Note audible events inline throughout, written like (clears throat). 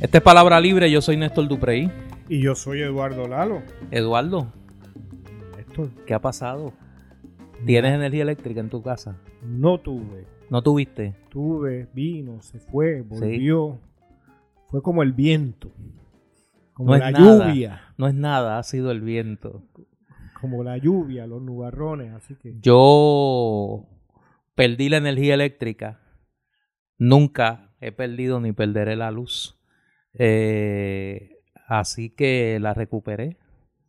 Esta es Palabra Libre, yo soy Néstor Duprey. Y yo soy Eduardo Lalo. Eduardo, Néstor, ¿qué ha pasado? ¿Tienes energía eléctrica en tu casa? no tuve. ¿No tuviste? Tuve, vino, se fue, volvió. Fue como el viento. Como No la nada. lluvia. No es nada, ha sido el viento. Como la lluvia, los nubarrones. Así que Yo perdí la energía eléctrica. Nunca he perdido ni perderé la luz. Eh, así que la recuperé.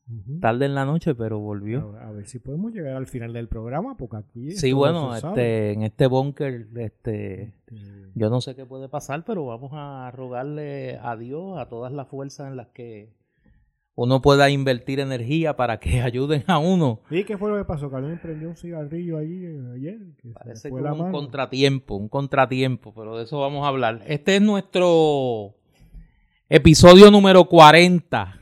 ujú. Tarde en la noche, pero volvió. a, ver si podemos llegar al final del programa, porque aquí. Sí, bueno, este, en este búnker, este, Este, yo no sé qué puede pasar, pero vamos a rogarle a Dios, a todas las fuerzas en las que uno pueda invertir energía para que (laughs) ayuden a uno. ¿Y qué fue lo que pasó? Que alguien prendió un cigarrillo allí eh, ayer. Que Parece la un mano. contratiempo, un contratiempo, pero de eso vamos a hablar. Este es nuestro episodio número 40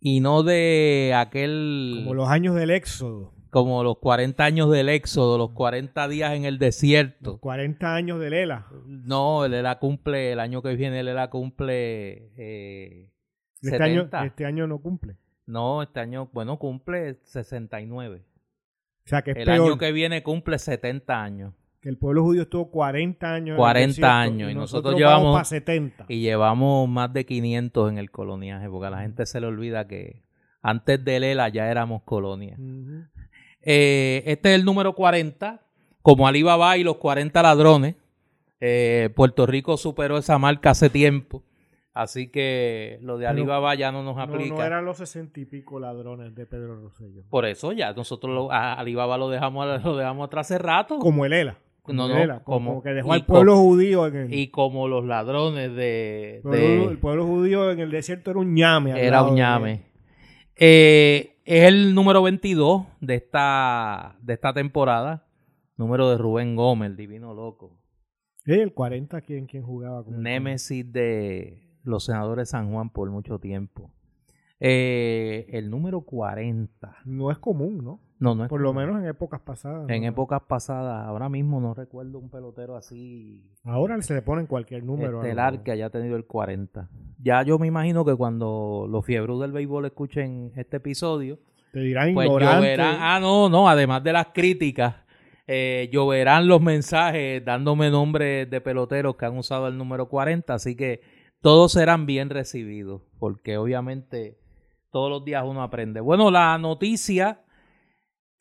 y no de aquel Como los años del éxodo. como los 40 años del éxodo, los 40 días en el desierto. 40 años de Lela. No, el ELA cumple, el año que viene el ELA cumple eh, Este 70. año, este año no cumple. No, este año, bueno, cumple 69. O sea, que es El peor año que viene cumple 70 años. Que el pueblo judío estuvo 40 años. en el 40 desierto años, y nosotros vamos llevamos- para 70. Y llevamos más de 500 en el coloniaje, porque a la gente se le olvida que antes del ELA ya éramos colonia. Eh, este es el número 40. Como Alibaba y los 40 ladrones, eh, Puerto Rico superó esa marca hace tiempo. Así que lo de Alibaba ya no nos No, aplica. no eran los 60 y pico ladrones de Pedro Rosselló. Por eso ya nosotros lo- a Alibaba lo dejamos, lo dejamos atrás hace rato. Como el ELA. No, no, como, que dejó y al pueblo judío en el, Y como los ladrones de... pueblo- de- el pueblo judío en el desierto era un ñame. era un llame. Eh, es el número 22 de esta, de esta temporada. Número de Rubén Gómez, el divino loco. Eh, el 40, ¿quién, quién jugaba? con el- Némesis de los senadores de San Juan por mucho tiempo. Eh, el número 40. No es común, ¿no? No, no es Por lo menos en épocas pasadas. En ¿no? épocas pasadas, ahora mismo no recuerdo un pelotero así Ahora se le ponen cualquier número. estelar que haya tenido el 40. Ya yo me imagino que cuando los fiebros del béisbol escuchen este episodio, Te dirán pues ignorante. lloverán. Ah, no, no, además de las críticas, eh, lloverán los mensajes dándome nombres de peloteros que han usado el número 40. Así que todos serán bien recibidos, porque obviamente todos los días uno aprende. Bueno, la noticia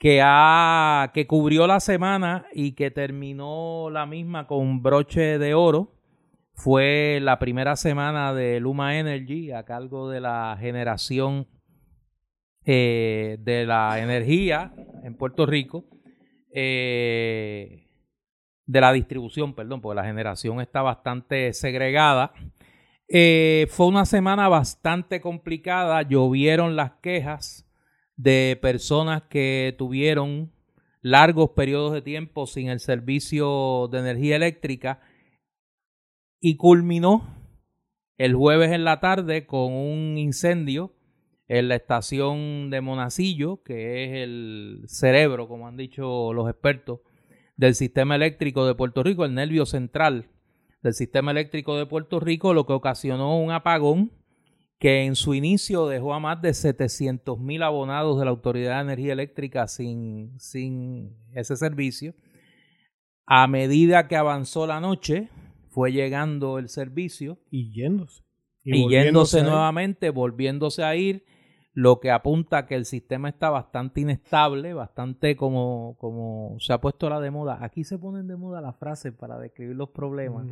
que, ha, que cubrió la semana y que terminó la misma con broche de oro fue la primera semana de Luma Energy a cargo de la generación eh, de la energía en Puerto Rico, eh, de la distribución, perdón, porque la generación está bastante segregada. Eh, fue una semana bastante complicada, llovieron las quejas de personas que tuvieron largos periodos de tiempo sin el servicio de energía eléctrica y culminó el jueves en la tarde con un incendio en la estación de Monacillo, que es el cerebro, como han dicho los expertos, del sistema eléctrico de Puerto Rico, el nervio central del sistema eléctrico de Puerto Rico, lo que ocasionó un apagón que en su inicio dejó a más de 700 mil abonados de la Autoridad de Energía Eléctrica sin, sin ese servicio. A medida que avanzó la noche, fue llegando el servicio Y yéndose. y, yéndose nuevamente, volviéndose a ir, lo que apunta que el sistema está bastante inestable, bastante como, como se ha puesto la de moda. Aquí se ponen de moda las frases para describir los problemas.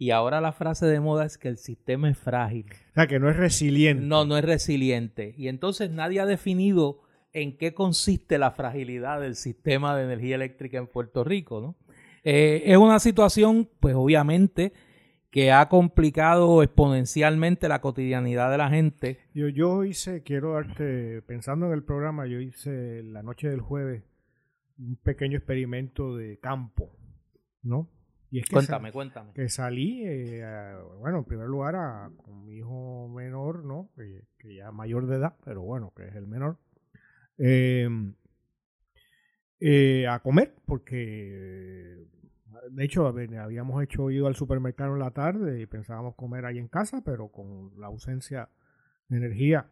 Y ahora la frase de moda es que el sistema es frágil. O sea, que no es resiliente. No, no es resiliente. Y entonces nadie ha definido en qué consiste la fragilidad del sistema de energía eléctrica en Puerto Rico, ¿no? Eh, es una situación, pues obviamente, que ha complicado exponencialmente la cotidianidad de la gente. Yo, yo hice, quiero darte, pensando en el programa, yo hice la noche del jueves un pequeño experimento de campo, ¿no? Y es que, Cuéntame, cuéntame. que salí, eh, a- bueno, en primer lugar a- con mi hijo menor, ¿no? Que, que ya mayor de edad, pero bueno, que es el menor. eh, eh, a comer, porque de hecho, habíamos hecho ido al supermercado en la tarde y pensábamos comer ahí en casa, pero con la ausencia de energía,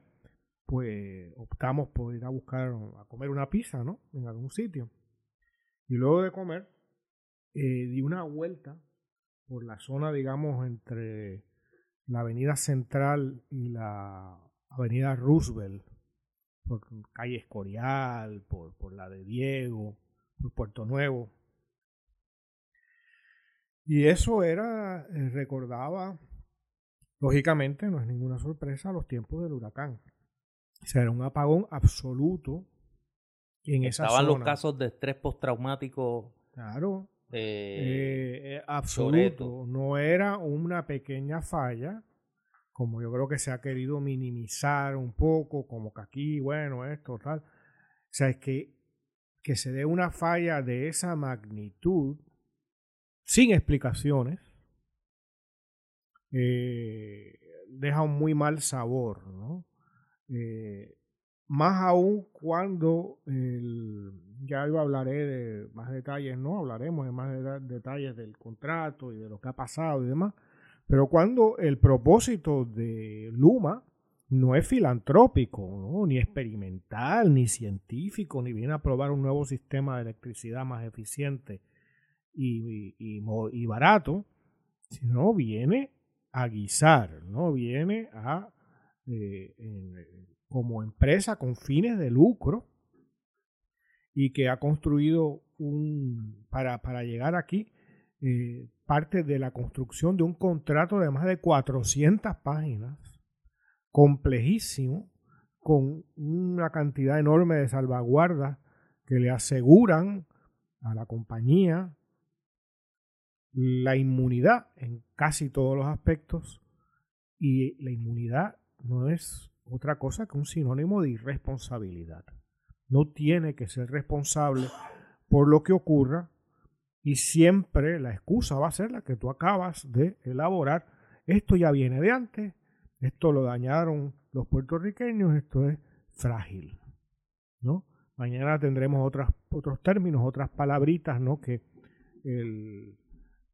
pues optamos por ir a buscar a comer una pizza, ¿no? En algún sitio. Y luego de comer, eh, di una vuelta por la zona, digamos, entre la avenida Central y la avenida Roosevelt, por calle Escorial, por, por la de Diego, por Puerto Nuevo. Y eso era, eh, recordaba, lógicamente, no es ninguna sorpresa, los tiempos del huracán. O sea, era un apagón absoluto en esa Estaban los casos de estrés postraumático. Claro. Eh, eh, absoluto. No era una pequeña falla, como yo creo que se ha querido minimizar un poco, como que aquí, bueno, esto, tal. O sea, es que, que se dé una falla de esa magnitud, sin explicaciones, eh, deja un muy mal sabor, ¿no? más aún cuando ya yo hablaré de más detalles, no hablaremos de más detalles del contrato y de lo que ha pasado y demás, pero cuando el propósito de Luma no es filantrópico, ni experimental, ni científico, ni viene a probar un nuevo sistema de electricidad más eficiente y, y barato, sino viene a guisar, ¿no? viene a eh, como empresa con fines de lucro y que ha construido un, para, para llegar aquí, eh, parte de la construcción de un contrato de más de 400 páginas, complejísimo, con una cantidad enorme de salvaguardas que le aseguran a la compañía la inmunidad en casi todos los aspectos y la inmunidad no es otra cosa que un sinónimo de irresponsabilidad. No tiene que ser responsable por lo que ocurra y siempre la excusa va a ser la que tú acabas de elaborar. Esto ya viene de antes, esto lo dañaron los puertorriqueños, esto es frágil. ¿no? Mañana tendremos otras, otros términos, otras palabritas ¿no? que el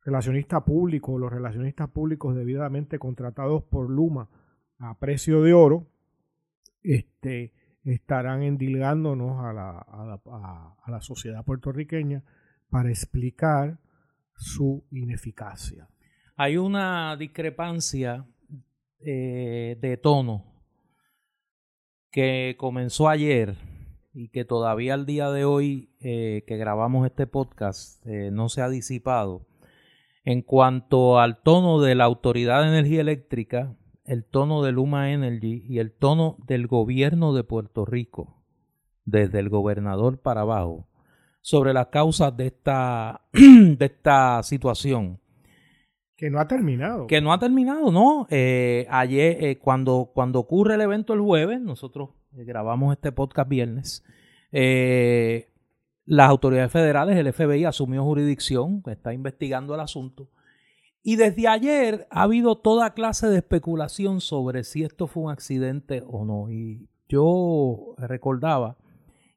relacionista público, los relacionistas públicos debidamente contratados por Luma a precio de oro, este, estarán endilgándonos a la, a, la, sociedad puertorriqueña para explicar su ineficacia. Hay una discrepancia eh, de tono que comenzó ayer y que todavía al día de hoy eh, que grabamos este podcast eh, no se ha disipado en cuanto al tono de la Autoridad de Energía Eléctrica el tono de Luma Energy y el tono del gobierno de Puerto Rico, desde el gobernador para abajo, sobre las causas de esta, (clears throat) de esta situación. Que no ha terminado. Que no ha terminado, ¿no? Eh, ayer, eh, cuando, cuando ocurre el evento el jueves, nosotros eh, grabamos este podcast viernes, las autoridades federales, el FBI asumió jurisdicción, está investigando el asunto y desde ayer ha habido toda clase de especulación sobre si esto fue un accidente o no. Y yo recordaba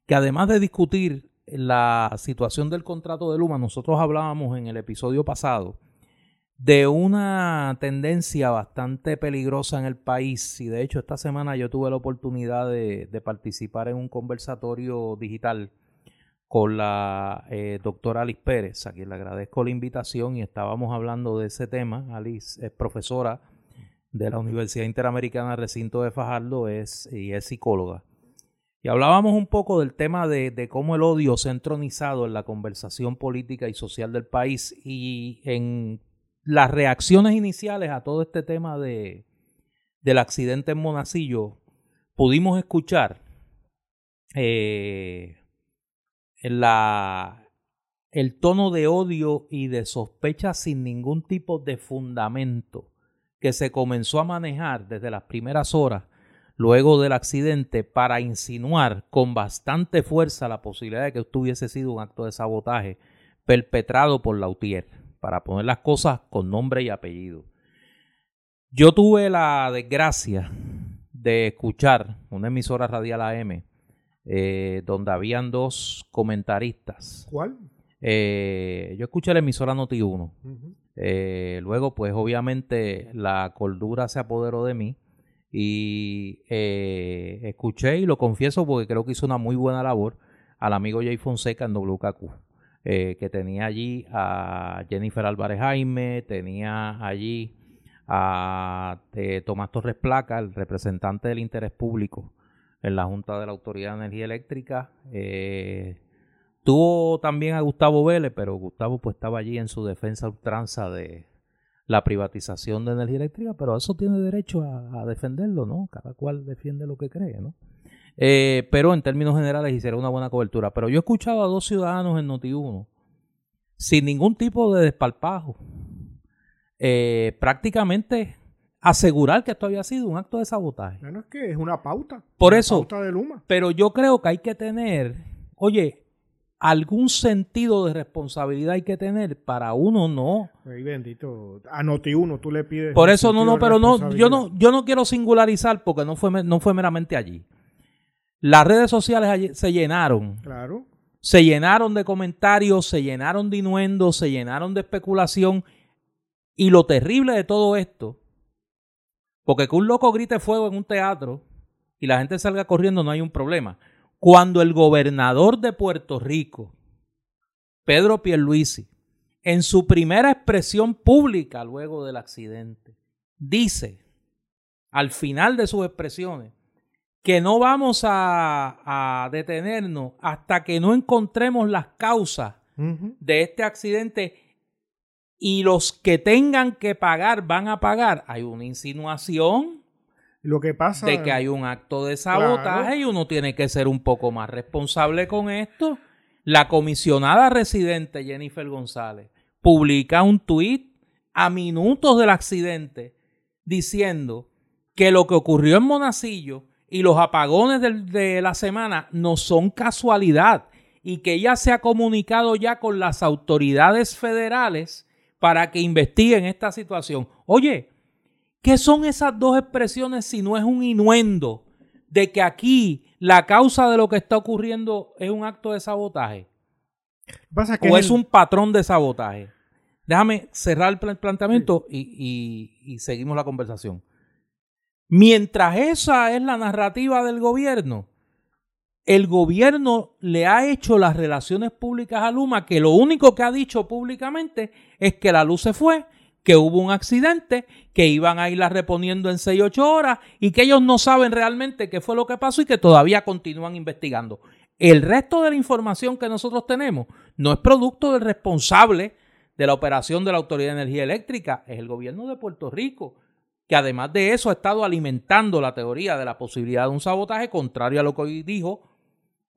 que además de discutir la situación del contrato de Luma, nosotros hablábamos en el episodio pasado de una tendencia bastante peligrosa en el país. Y de hecho esta semana yo tuve la oportunidad de, de participar en un conversatorio digital con la eh, doctora Alice Pérez, a quien le agradezco la invitación y estábamos hablando de ese tema. Alice es profesora de la Universidad Interamericana Recinto de Fajardo es, y es psicóloga. Y hablábamos un poco del tema de, de, cómo el odio se ha entronizado en la conversación política y social del país y en las reacciones iniciales a todo este tema de, del accidente en Monacillo, pudimos escuchar eh, la, el tono de odio y de sospecha sin ningún tipo de fundamento que se comenzó a manejar desde las primeras horas luego del accidente para insinuar con bastante fuerza la posibilidad de que hubiese sido un acto de sabotaje perpetrado por Lautier, para poner las cosas con nombre y apellido. Yo tuve la desgracia de escuchar una emisora radial AM eh, donde habían dos comentaristas. ¿Cuál? Eh, yo escuché la emisora Noti1. Ujú. Eh, luego, pues obviamente la cordura se apoderó de mí y eh, escuché y lo confieso porque creo que hizo una muy buena labor al amigo Jay Fonseca en WKQ, eh, que tenía allí a Jennifer Álvarez Jaime, tenía allí a Tomás Torres Placa, el representante del interés público en la Junta de la Autoridad de Energía Eléctrica. Eh, tuvo también a Gustavo Vélez, pero Gustavo pues estaba allí en su defensa ultranza de la privatización de energía eléctrica, pero eso tiene derecho a, defenderlo, ¿no? Cada cual defiende lo que cree, ¿no? Eh, pero en términos generales hicieron una buena cobertura. Pero yo he escuchado a dos ciudadanos en Noti1 sin ningún tipo de despalpajo. eh, prácticamente asegurar que esto había sido un acto de sabotaje. Bueno, es que es una pauta. Por una eso- pauta de Luma. Pero yo creo que hay que tener, oye, algún sentido de responsabilidad hay que tener para uno no. Ay, bendito. A Noti1 tú le pides. Por eso no, no, pero no, yo no, yo no quiero singularizar porque no fue, no fue meramente allí. Las redes sociales se llenaron, Claro. se llenaron de comentarios, se llenaron de inuendos, se llenaron de especulación. Y lo terrible de todo esto, porque que un loco grite fuego en un teatro y la gente salga corriendo no hay un problema. Cuando el gobernador de Puerto Rico, Pedro Pierluisi, en su primera expresión pública luego del accidente, dice al final de sus expresiones que no vamos a, a detenernos hasta que no encontremos las causas de este accidente y los que tengan que pagar van a pagar. Hay una insinuación Lo que pasa. de que hay un acto de sabotaje Claro. y uno tiene que ser un poco más responsable con esto. La comisionada residente Jennifer González publica un tuit a minutos del accidente diciendo que lo que ocurrió en Monacillo y los apagones de la semana no son casualidad y que ella se ha comunicado ya con las autoridades federales para que investiguen esta situación. Oye, ¿Qué son esas dos expresiones si no es un inuendo de que aquí la causa de lo que está ocurriendo es un acto de sabotaje? Pasa que ¿O es el- un patrón de sabotaje? Déjame cerrar el pla- planteamiento y, y- y seguimos la conversación. Mientras esa es la narrativa del gobierno, el gobierno le ha hecho las relaciones públicas a Luma que lo único que ha dicho públicamente es que la luz se fue, que hubo un accidente, que iban a irla reponiendo en 6 8 horas y que ellos no saben realmente qué fue lo que pasó y que todavía continúan investigando. El resto de la información que nosotros tenemos no es producto del responsable de la operación de la Autoridad de Energía Eléctrica, es el gobierno de Puerto Rico, que además de eso ha estado alimentando la teoría de la posibilidad de un sabotaje, contrario a lo que hoy dijo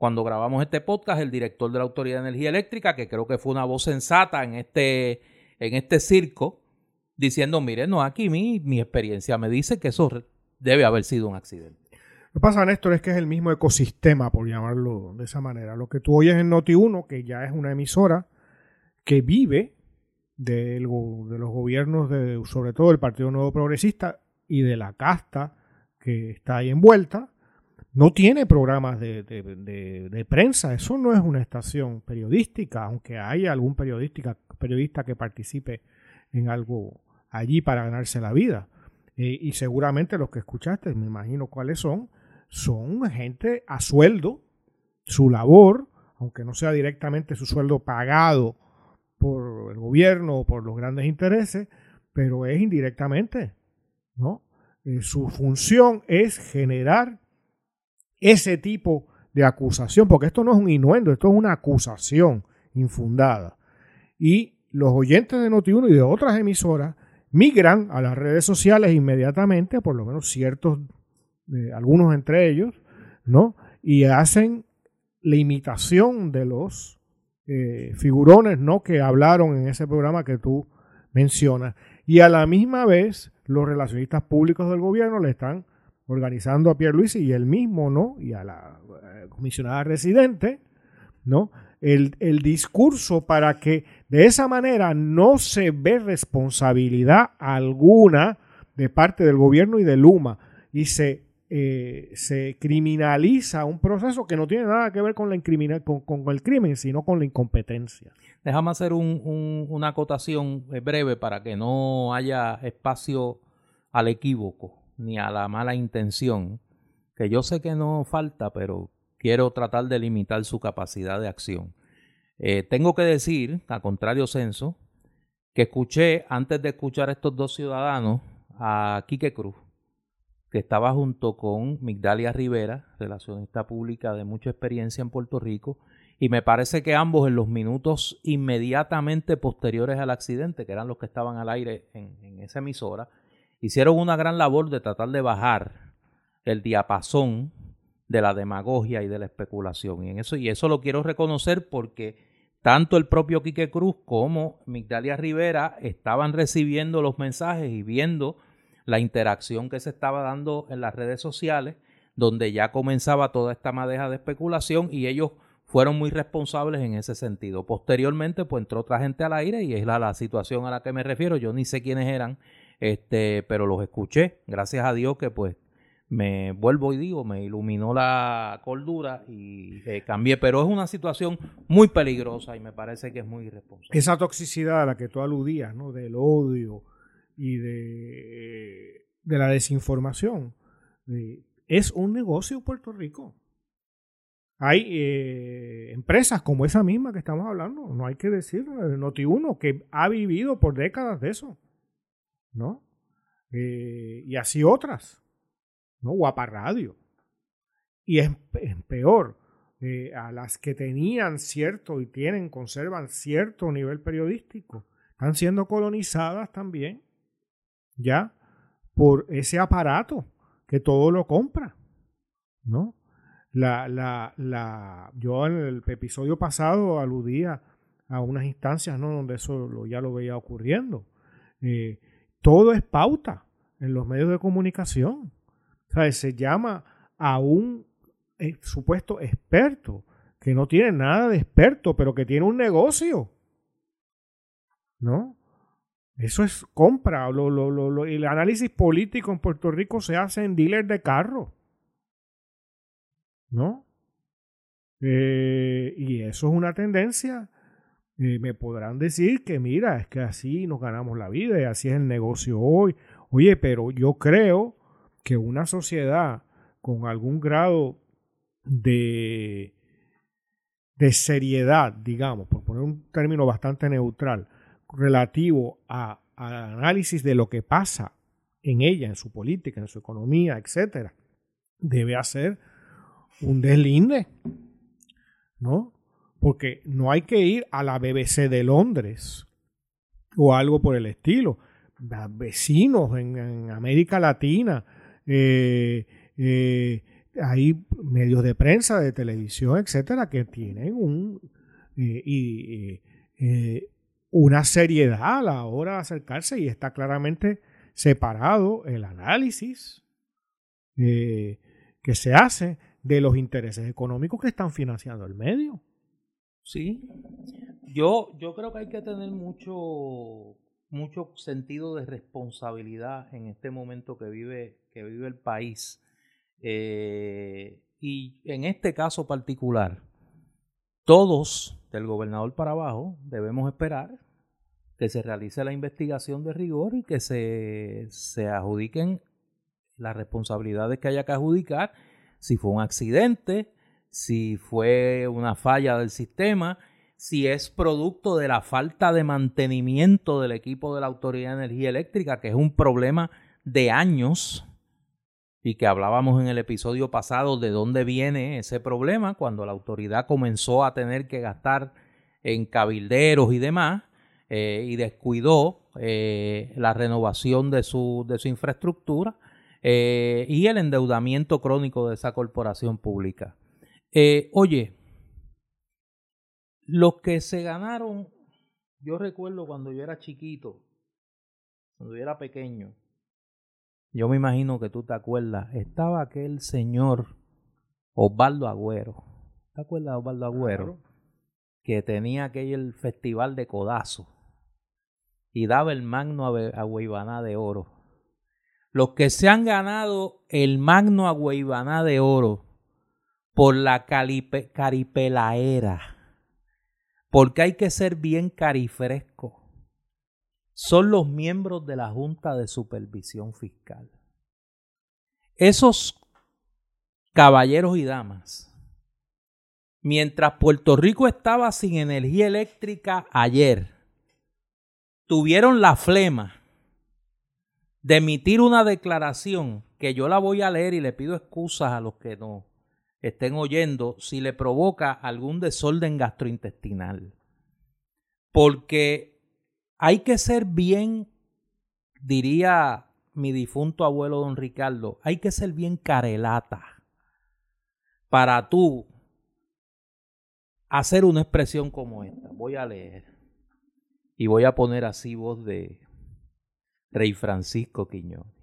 cuando grabamos este podcast el director de la Autoridad de Energía Eléctrica, que creo que fue una voz sensata en este, en este circo, diciendo, mire, no, aquí mi, mi experiencia me dice que eso debe haber sido un accidente. Lo que pasa, Néstor, es que es el mismo ecosistema, por llamarlo de esa manera. Lo que tú oyes en Noti1, que ya es una emisora que vive go- de los gobiernos, de, sobre todo del Partido Nuevo Progresista y de la casta que está ahí envuelta, no tiene programas de, de- prensa. Eso no es una estación periodística, aunque haya algún periodística, periodista que participe en algo allí para ganarse la vida. Eh, y seguramente los que escuchaste, me imagino cuáles son, son gente a sueldo, su labor, aunque no sea directamente su sueldo pagado por el gobierno o por los grandes intereses, pero es indirectamente, ¿no? Eh, su función es generar ese tipo de acusación, porque esto no es un inuendo, esto es una acusación infundada. Y los oyentes de Noti1 y de otras emisoras migran a las redes sociales inmediatamente, por lo menos ciertos, eh, algunos entre ellos, ¿no? Y hacen la imitación de los eh, figurones, ¿no? Que hablaron en ese programa que tú mencionas. Y a la misma vez, los relacionistas públicos del gobierno le están organizando a Pierre Luis y él mismo, ¿no? Y a la eh, comisionada residente, ¿no? El, el discurso para que de esa manera no se ve responsabilidad alguna de parte del gobierno y de Luma y se eh, se criminaliza un proceso que no tiene nada que ver con, la con, con el crimen, sino con la incompetencia. Déjame hacer una acotación eh, breve para que no haya espacio al equívoco ni a la mala intención, que yo sé que no falta, pero quiero tratar de limitar su capacidad de acción. Eh, tengo que decir, a contrario censo, que escuché, antes de escuchar a estos dos ciudadanos, a Quique Cruz, que estaba junto con Migdalia Rivera, relacionista pública de mucha experiencia en Puerto Rico, y me parece que ambos en los minutos inmediatamente posteriores al accidente, que eran los que estaban al aire en, esa emisora, hicieron una gran labor de tratar de bajar el diapasón de la demagogia y de la especulación. Y, en eso, y eso lo quiero reconocer porque tanto el propio Quique Cruz como Migdalia Rivera estaban recibiendo los mensajes y viendo la interacción que se estaba dando en las redes sociales, donde ya comenzaba toda esta madeja de especulación y ellos fueron muy responsables en ese sentido. Posteriormente, pues entró otra gente al aire y es la, la situación a la que me refiero. Yo ni sé quiénes eran, este, pero los escuché. Gracias a Dios que pues me vuelvo y digo, me iluminó la cordura y eh, cambié. Pero es una situación muy peligrosa y me parece que es muy irresponsable. Esa toxicidad a la que tú aludías, ¿no? Del odio y de, de la desinformación. es un negocio Puerto Rico. Hay eh, empresas como esa misma que estamos hablando, no hay que decir, Noti1, que ha vivido por décadas de eso, ¿no? Eh, y así otras, ¿no? Guapa Radio. Y es, peor, eh, a las que tenían cierto y tienen, conservan cierto nivel periodístico, están siendo colonizadas también, ya, por ese aparato que todo lo compra, ¿no? La, la, la, yo en el episodio pasado aludía a unas instancias ¿no? donde eso ya lo veía ocurriendo. Eh, todo es pauta en los medios de comunicación. Se llama a un eh, supuesto experto que no tiene nada de experto, pero que tiene un negocio. ¿No? Eso es compra. el análisis político en Puerto Rico se hace en dealer de carro. ¿no? Eh, y eso es una tendencia. Me podrán decir que mira, es que así nos ganamos la vida y así es el negocio hoy. Oye, pero yo creo que una sociedad con algún grado de, de seriedad, digamos, por poner un término bastante neutral, relativo a, al análisis de lo que pasa en ella, en su política, en su economía, etcétera, debe hacer un deslinde, ¿no? Porque no hay que ir a la BBC de Londres o algo por el estilo. Vecinos en, América Latina, eh, eh, hay medios de prensa, de televisión, etcétera, que tienen un, y, una seriedad a la hora de acercarse y está claramente separado el análisis eh, que se hace de los intereses económicos que están financiando el medio. Sí, yo, yo creo que hay que tener mucho, mucho sentido de responsabilidad en este momento que vive, que vive el país. Eh, y en este caso particular, todos, del gobernador para abajo, debemos esperar que se realice la investigación de rigor y que se, se adjudiquen las responsabilidades que haya que adjudicar si fue un accidente, si fue una falla del sistema, si es producto de la falta de mantenimiento del equipo de la Autoridad de Energía Eléctrica, que es un problema de años y que hablábamos en el episodio pasado de dónde viene ese problema cuando la autoridad comenzó a tener que gastar en cabilderos y demás eh, y descuidó eh, la renovación de su, de su infraestructura eh, y el endeudamiento crónico de esa corporación pública. Eh, oye, los que se ganaron, yo recuerdo cuando yo era chiquito, cuando yo era pequeño, yo me imagino que tú te acuerdas, estaba aquel señor Osvaldo Agüero. ¿Te acuerdas de Osvaldo Agüero? Que tenía aquel festival de codazo y daba el magno a, de oro los que se han ganado el magno agüeybaná de oro por la caripelaera, porque hay que ser bien carifresco, son los miembros de la Junta de Supervisión Fiscal. Esos caballeros y damas, mientras Puerto Rico estaba sin energía eléctrica ayer, tuvieron la flema de emitir una declaración que yo la voy a leer y le pido excusas a los que no estén oyendo si le provoca algún desorden gastrointestinal. Porque hay que ser bien, diría mi difunto abuelo don Ricardo, hay que ser bien carelata para tú hacer una expresión como esta. Voy a leer y voy a poner así voz de Rey Francisco Quiñones.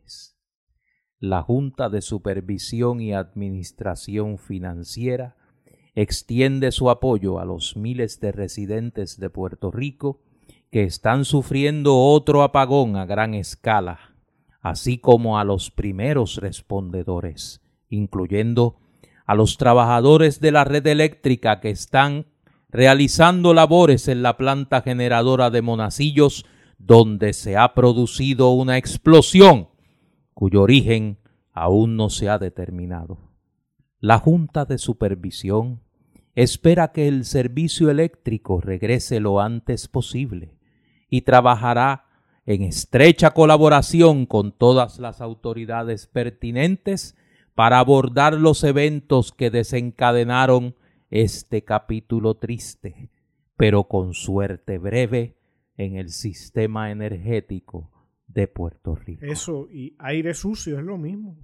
La Junta de Supervisión y Administración Financiera extiende su apoyo a los miles de residentes de Puerto Rico que están sufriendo otro apagón a gran escala, así como a los primeros respondedores, incluyendo a los trabajadores de la red eléctrica que están realizando labores en la planta generadora de Monacillos donde se ha producido una explosión cuyo origen aún no se ha determinado. La Junta de Supervisión espera que el servicio eléctrico regrese lo antes posible y trabajará en estrecha colaboración con todas las autoridades pertinentes para abordar los eventos que desencadenaron este capítulo triste, pero con suerte breve en el sistema energético de Puerto Rico. Eso, y aire sucio es lo mismo.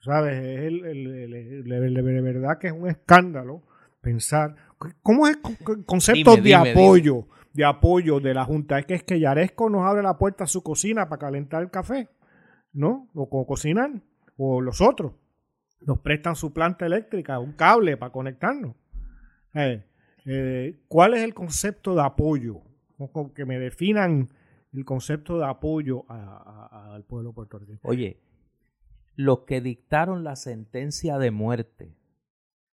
¿Sabes? Es el, de verdad que es un escándalo pensar. ¿Cómo es el concepto de apoyo? De apoyo de la Junta. Es que es que Yaresco nos abre la puerta a su cocina para calentar el café, ¿no? O, como cocinar. O los otros. Nos prestan su planta eléctrica, un cable para conectarnos. Eh, eh, ¿Cuál es el concepto de apoyo? Que me definan el concepto de apoyo al pueblo puertorriqueño. Oye, los que dictaron la sentencia de muerte,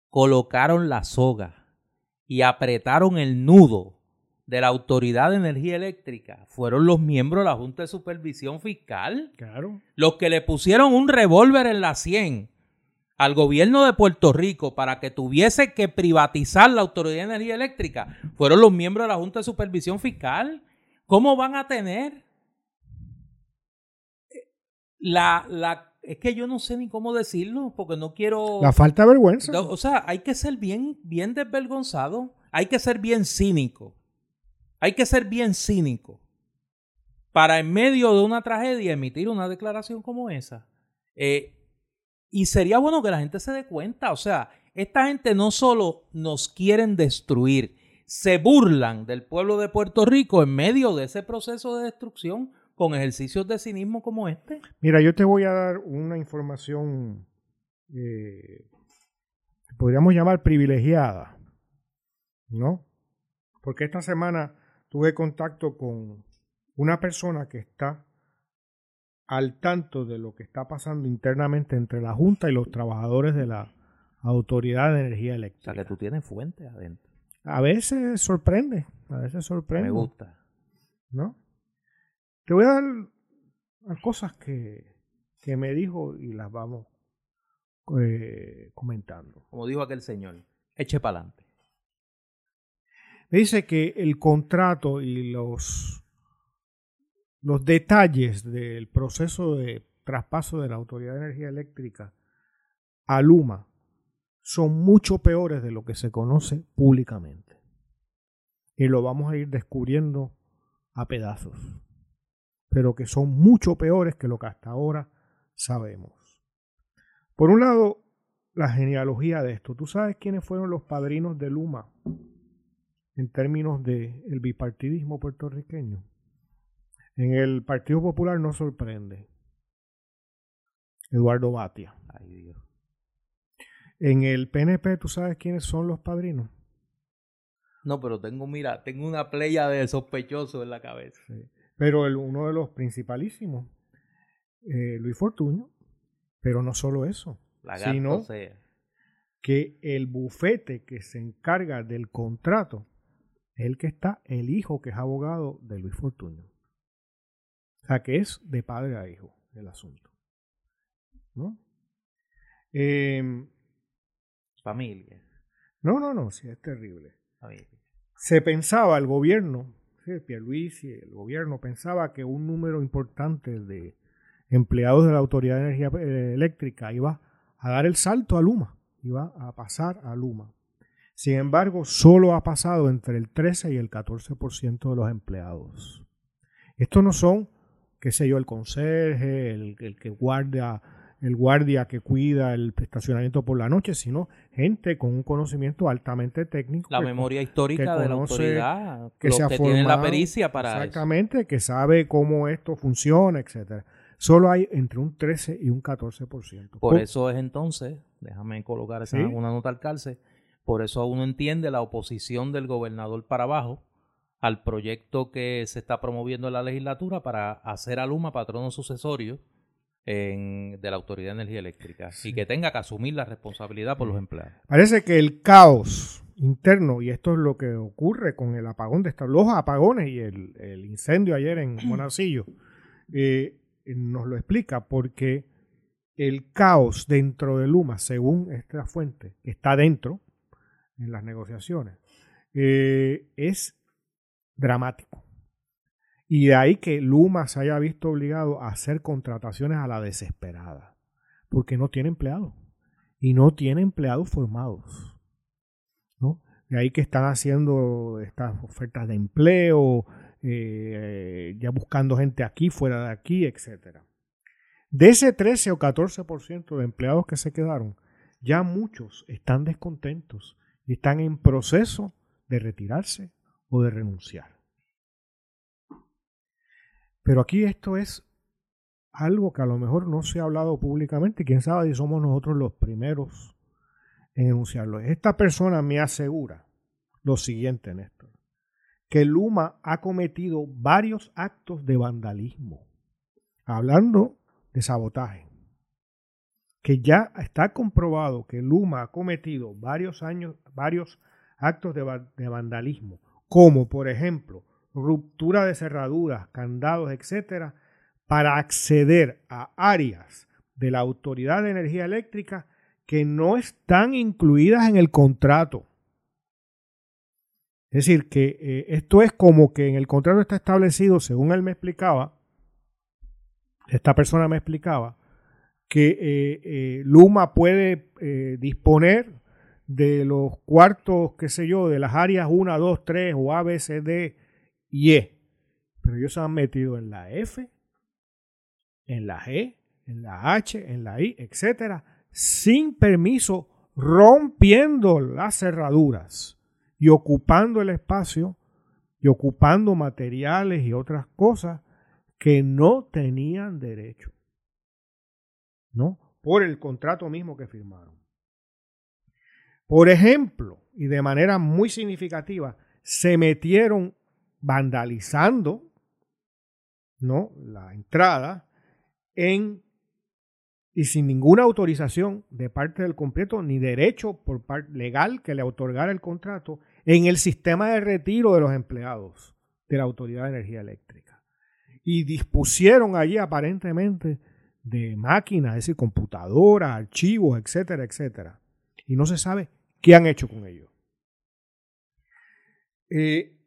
colocaron la soga y apretaron el nudo de la Autoridad de Energía Eléctrica fueron los miembros de la Junta de Supervisión Fiscal. Claro. Los que le pusieron un revólver en la sien al gobierno de Puerto Rico para que tuviese que privatizar la Autoridad de Energía Eléctrica fueron los miembros de la Junta de Supervisión Fiscal. ¿Cómo van a tener la, la es que yo no sé ni cómo decirlo porque no quiero la falta de vergüenza. O sea, hay que ser bien bien desvergonzado, hay que ser bien cínico. Hay que ser bien cínico para en medio de una tragedia emitir una declaración como esa. Eh, y sería bueno que la gente se dé cuenta, o sea, esta gente no solo nos quieren destruir, se burlan del pueblo de Puerto Rico en medio de ese proceso de destrucción con ejercicios de cinismo como este. Mira, yo te voy a dar una información eh, que podríamos llamar privilegiada, ¿no? Porque esta semana tuve contacto con una persona que está al tanto de lo que está pasando internamente entre la Junta y los trabajadores de la Autoridad de Energía Eléctrica. O sea, que tú tienes fuentes adentro. A veces sorprende, a veces sorprende. Me gusta. ¿No? Te voy a dar cosas que, que me dijo y las vamos eh, comentando. Como dijo aquel señor, eche para adelante. Me dice que el contrato y los los detalles del proceso de traspaso de la Autoridad de Energía Eléctrica a Luma son mucho peores de lo que se conoce públicamente. Y lo vamos a ir descubriendo a pedazos. Pero que son mucho peores que lo que hasta ahora sabemos. Por un lado, la genealogía de esto. ¿Tú sabes quiénes fueron los padrinos de Luma en términos del el bipartidismo puertorriqueño? En el Partido Popular no sorprende. Eduardo Batia. Ay, Dios. En el PNP, ¿tú sabes quiénes son los padrinos? No, pero tengo, mira, tengo una playa de sospechosos en la cabeza. Pero el, uno de los principalísimos, eh, Luis Fortuño, pero no solo eso, sino que el bufete que se encarga del contrato es el que está el hijo que es abogado de Luis Fortuño. O sea, que es de padre a hijo el asunto. ¿No? Em, Familia. No, no, no, sí, es terrible. Se pensaba, el gobierno, ¿sí? y el gobierno pensaba que un número importante de empleados de la Autoridad de Energía eh, Eléctrica iba a dar el salto a Luma, iba a pasar a Luma. Sin embargo, solo ha pasado entre el 13 y el 14% de los empleados. Estos no son, qué sé yo, el conserje, el, que guarda, el guardia que cuida el estacionamiento por la noche, sino gente con un conocimiento altamente técnico. La memoria histórica de la autoridad, que, se que tiene la pericia para Exactamente, que sabe cómo esto funciona, etcétera. Solo hay entre un 13 y un 14%. Por eso es entonces, déjame colocar esa, una nota al calce, por eso uno entiende la oposición del gobernador para abajo al proyecto que se está promoviendo en la legislatura para hacer a Luma patrono sucesorio de la Autoridad de Energía Eléctrica y que tenga que asumir la responsabilidad por los empleados. Parece que el caos interno, y esto es lo que ocurre con el apagón de estos, los apagones y el, incendio ayer en (clears throat) Monacillo, eh, nos lo explica porque el caos dentro de Luma, según esta fuente, que está dentro en las negociaciones, eh, es dramático. Y de ahí que Luma se haya visto obligado a hacer contrataciones a la desesperada, porque no tiene empleados y no tiene empleados formados. ¿no? De ahí que están haciendo estas ofertas de empleo, eh, ya buscando gente aquí, fuera de aquí, etc. De ese 13 o 14% de empleados que se quedaron, ya muchos están descontentos y están en proceso de retirarse o de renunciar. Pero aquí esto es algo que a lo mejor no se ha hablado públicamente, quién sabe si somos nosotros los primeros en enunciarlo. Esta persona me asegura lo siguiente, Néstor que Luma ha cometido varios actos de vandalismo, hablando de sabotaje, que ya está comprobado que Luma ha cometido varios años, varios actos de, de vandalismo, como por ejemplo ruptura de cerraduras, candados, etcétera, para acceder a áreas de la Autoridad de Energía Eléctrica que no están incluidas en el contrato. Es decir, que eh, esto es como que en el contrato está establecido, según él me explicaba, esta persona me explicaba, que eh, eh, Luma puede disponer de los cuartos, qué sé yo, de las áreas 1, 2, 3 o A, B, C, D y E. Pero ellos se han metido en la F, en la G, en la H, en la I, etcétera, sin permiso, rompiendo las cerraduras y ocupando el espacio y ocupando materiales y otras cosas que no tenían derecho. ¿No? Por el contrato mismo que firmaron. Por ejemplo, y de manera muy significativa, se metieron vandalizando ¿no? la entrada en y sin ninguna autorización de parte del completo ni derecho por parte legal que le otorgara el contrato en el sistema de retiro de los empleados de la Autoridad de Energía Eléctrica. Y dispusieron allí aparentemente de máquinas, es decir, computadoras, archivos, etcétera, etcétera. Y no se sabe qué han hecho con ellos. Eh,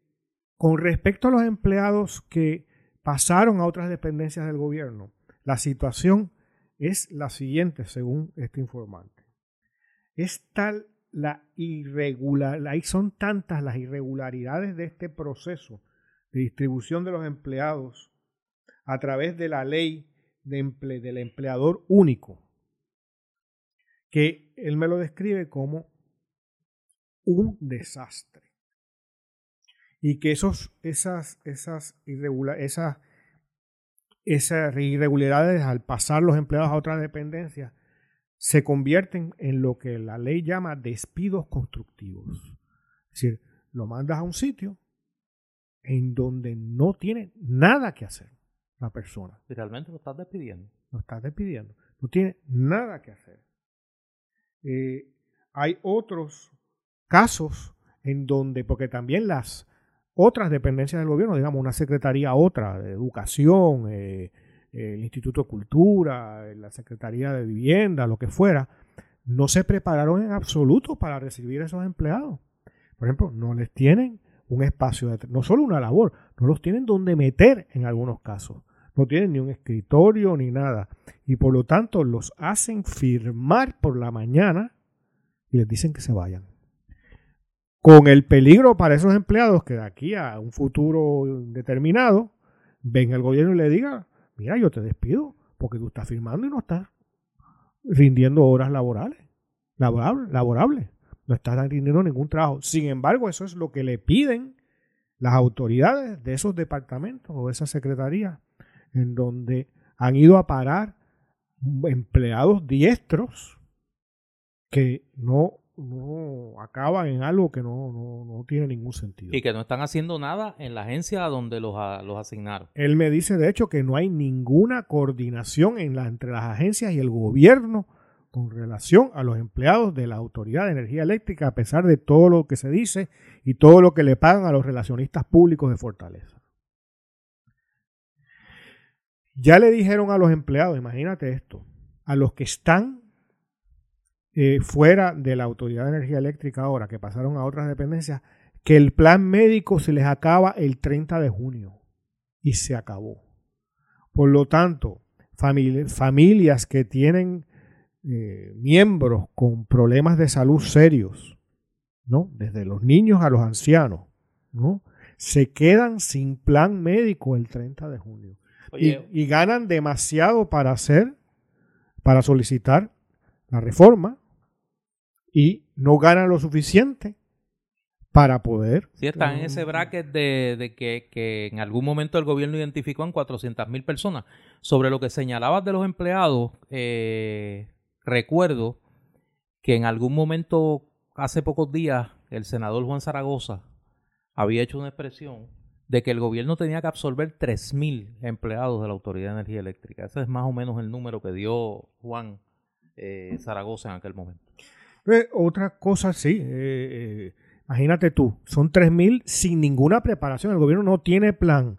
con respecto a los empleados que pasaron a otras dependencias del gobierno, la situación es la siguiente, según este informante. Es tal la irregularidad, son tantas las irregularidades de este proceso de distribución de los empleados a través de la ley del empleador único, que él me lo describe como un desastre. Y que esos, esas, esas, esas esas irregularidades al pasar los empleados a otras dependencias se convierten en lo que la ley llama despidos constructivos. Es decir, lo mandas a un sitio en donde no tiene nada que hacer la persona. Realmente lo estás despidiendo. Lo estás despidiendo. No tiene nada que hacer. Eh, hay otros casos en donde, porque también las otras dependencias del gobierno, digamos, una secretaría otra, de educación, eh, el Instituto de Cultura, la Secretaría de Vivienda, lo que fuera, no se prepararon en absoluto para recibir a esos empleados. Por ejemplo, no les tienen un espacio, de, no solo una labor, no los tienen donde meter en algunos casos. No tienen ni un escritorio ni nada. Y por lo tanto los hacen firmar por la mañana y les dicen que se vayan. Con el peligro para esos empleados que de aquí a un futuro determinado ven el gobierno y le diga, mira, yo te despido porque tú estás firmando y no estás rindiendo horas laborales, laborables. No estás rindiendo ningún trabajo. Sin embargo, eso es lo que le piden las autoridades de esos departamentos o de esas secretarías en donde han ido a parar empleados diestros que no, no acaban en algo que no, no, tiene ningún sentido. Y que no están haciendo nada en la agencia donde los, los asignaron. Él me dice, de hecho, que no hay ninguna coordinación en la, entre las agencias y el gobierno con relación a los empleados de la Autoridad de Energía Eléctrica, a pesar de todo lo que se dice y todo lo que le pagan a los relacionistas públicos de Fortaleza. Ya le dijeron a los empleados, imagínate esto, a los que están eh, fuera de la Autoridad de Energía Eléctrica ahora, que pasaron a otras dependencias, que el plan médico se les acaba el 30 de junio y se acabó. Por lo tanto, familias que tienen eh, miembros con problemas de salud serios, ¿no? Desde los niños a los ancianos, ¿no? Se quedan sin plan médico el 30 de junio y, ganan demasiado para hacer, para solicitar la reforma y no ganan lo suficiente para poder. Sí, están en ese bracket de, que, en algún momento el gobierno identificó en 400 mil personas. Sobre lo que señalabas de los empleados, eh, recuerdo que en algún momento, hace pocos días, el senador Juan Zaragoza había hecho una expresión de que el gobierno tenía que absorber 3.000 empleados de la Autoridad de Energía Eléctrica. Ese es más o menos el número que dio Juan eh, Zaragoza en aquel momento. Eh, otra cosa, sí. Eh, imagínate tú, son 3.000 sin ninguna preparación. El gobierno no tiene plan.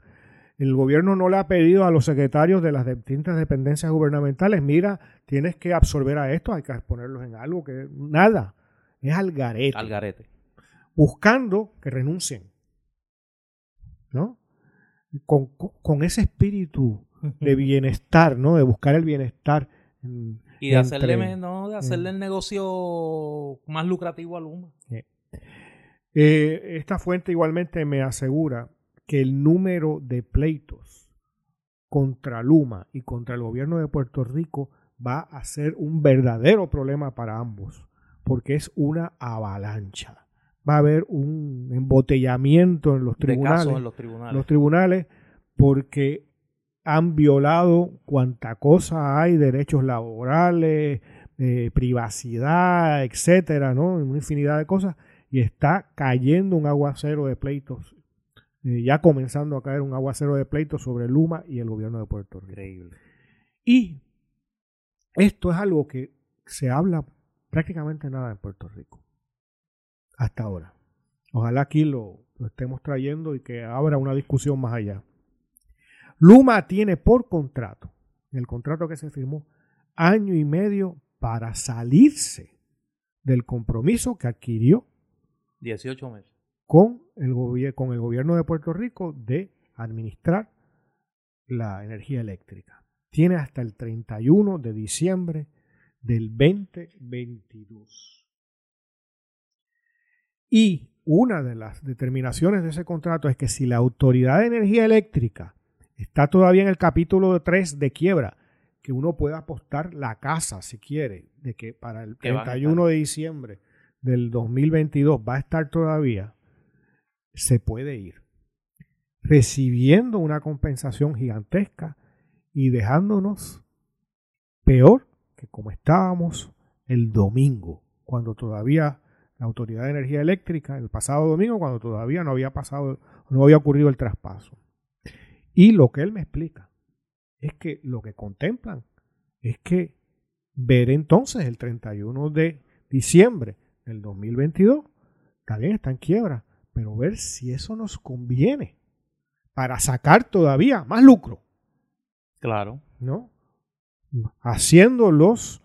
El gobierno no le ha pedido a los secretarios de las distintas dependencias gubernamentales, mira, tienes que absorber a esto, hay que ponerlos en algo que nada. Es al garete. Al garete. Buscando que renuncien. ¿no? Con, ese espíritu de bienestar, ¿no? De buscar el bienestar. Y de hacerle, no, de hacerle el negocio más lucrativo a Luma. Eh, esta fuente igualmente me asegura que el número de pleitos contra Luma y contra el gobierno de Puerto Rico va a ser un verdadero problema para ambos, porque es una avalancha va a haber un embotellamiento en los tribunales, en los tribunales. Los tribunales porque han violado cuanta cosa hay, derechos laborales, eh, privacidad, etcétera, ¿no? Una infinidad de cosas. Y está cayendo un aguacero de pleitos. Eh, ya comenzando a caer un aguacero de pleitos sobre Luma y el gobierno de Puerto Rico. Increíble. Y esto es algo que se habla prácticamente nada en Puerto Rico hasta ahora. Ojalá aquí lo, estemos trayendo y que abra una discusión más allá. Luma tiene por contrato, el contrato que se firmó, año y medio para salirse del compromiso que adquirió 18 meses con el, con el gobierno de Puerto Rico de administrar la energía eléctrica. Tiene hasta el 31 de diciembre del 2022. Y una de las determinaciones de ese contrato es que si la Autoridad de Energía Eléctrica está todavía en el capítulo 3 de quiebra, que uno pueda apostar la casa si quiere, de que para el 31 de diciembre del 2022 va a estar todavía, se puede ir recibiendo una compensación gigantesca y dejándonos peor que como estábamos el domingo, cuando todavía la Autoridad de Energía Eléctrica el pasado domingo cuando todavía no había pasado, no había ocurrido el traspaso. Y lo que él me explica es que lo que contemplan es que ver entonces el 31 de diciembre del 2022, también está en quiebra, pero ver si eso nos conviene para sacar todavía más lucro. Claro. ¿No? Haciendo los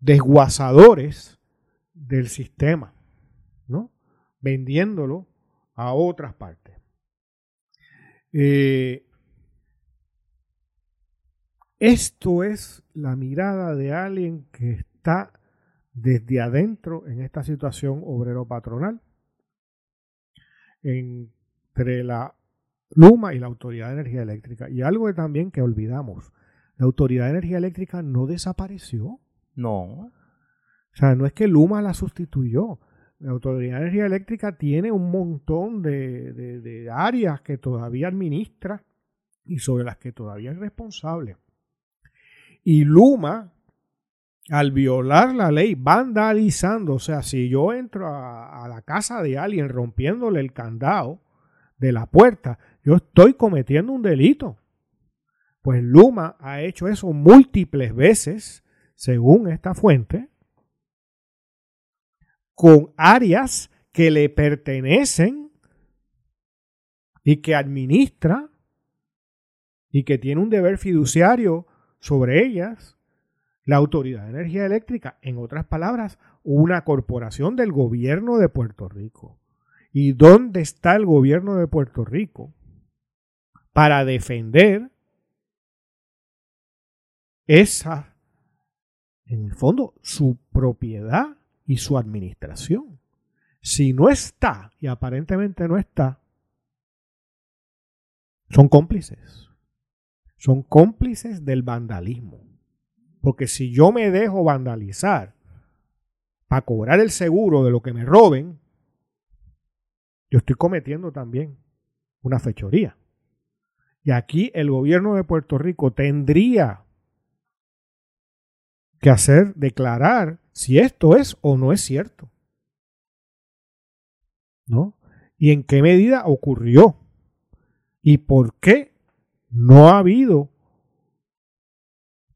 desguazadores del sistema, ¿no? Vendiéndolo a otras partes. Eh, esto es la mirada de alguien que está desde adentro en esta situación obrero-patronal entre la Luma y la Autoridad de Energía Eléctrica. Y algo también que olvidamos, la Autoridad de Energía Eléctrica no desapareció. No. O sea, no es que Luma la sustituyó. La Autoridad de Energía Eléctrica tiene un montón de, de áreas que todavía administra y sobre las que todavía es responsable. Y Luma, al violar la ley, vandalizando, o sea, si yo entro a, la casa de alguien rompiéndole el candado de la puerta, yo estoy cometiendo un delito. Pues Luma ha hecho eso múltiples veces, según esta fuente, con áreas que le pertenecen y que administra y que tiene un deber fiduciario sobre ellas la Autoridad de Energía Eléctrica, en otras palabras, una corporación del gobierno de Puerto Rico. ¿Y dónde está el gobierno de Puerto Rico para defender esa, en el fondo, su propiedad y su administración? Si no está, y aparentemente no está, son cómplices. Son cómplices del vandalismo. Porque si yo me dejo vandalizar para cobrar el seguro de lo que me roben, yo estoy cometiendo también una fechoría. Y aquí el gobierno de Puerto Rico tendría que hacer, declarar si esto es o no es cierto. ¿No? Y en qué medida ocurrió. Y por qué no ha habido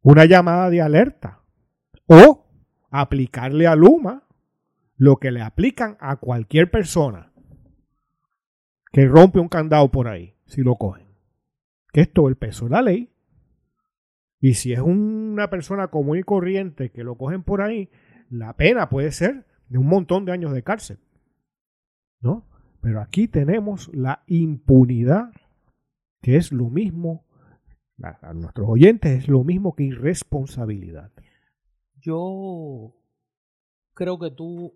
una llamada de alerta o aplicarle a Luma lo que le aplican a cualquier persona que rompe un candado por ahí, si lo cogen. Que es todo el peso de la ley. Y si es una persona común y corriente que lo cogen por ahí, la pena puede ser de un montón de años de cárcel. ¿No? Pero aquí tenemos la impunidad que es lo mismo, a, nuestros oyentes es lo mismo que irresponsabilidad. Yo creo que tú,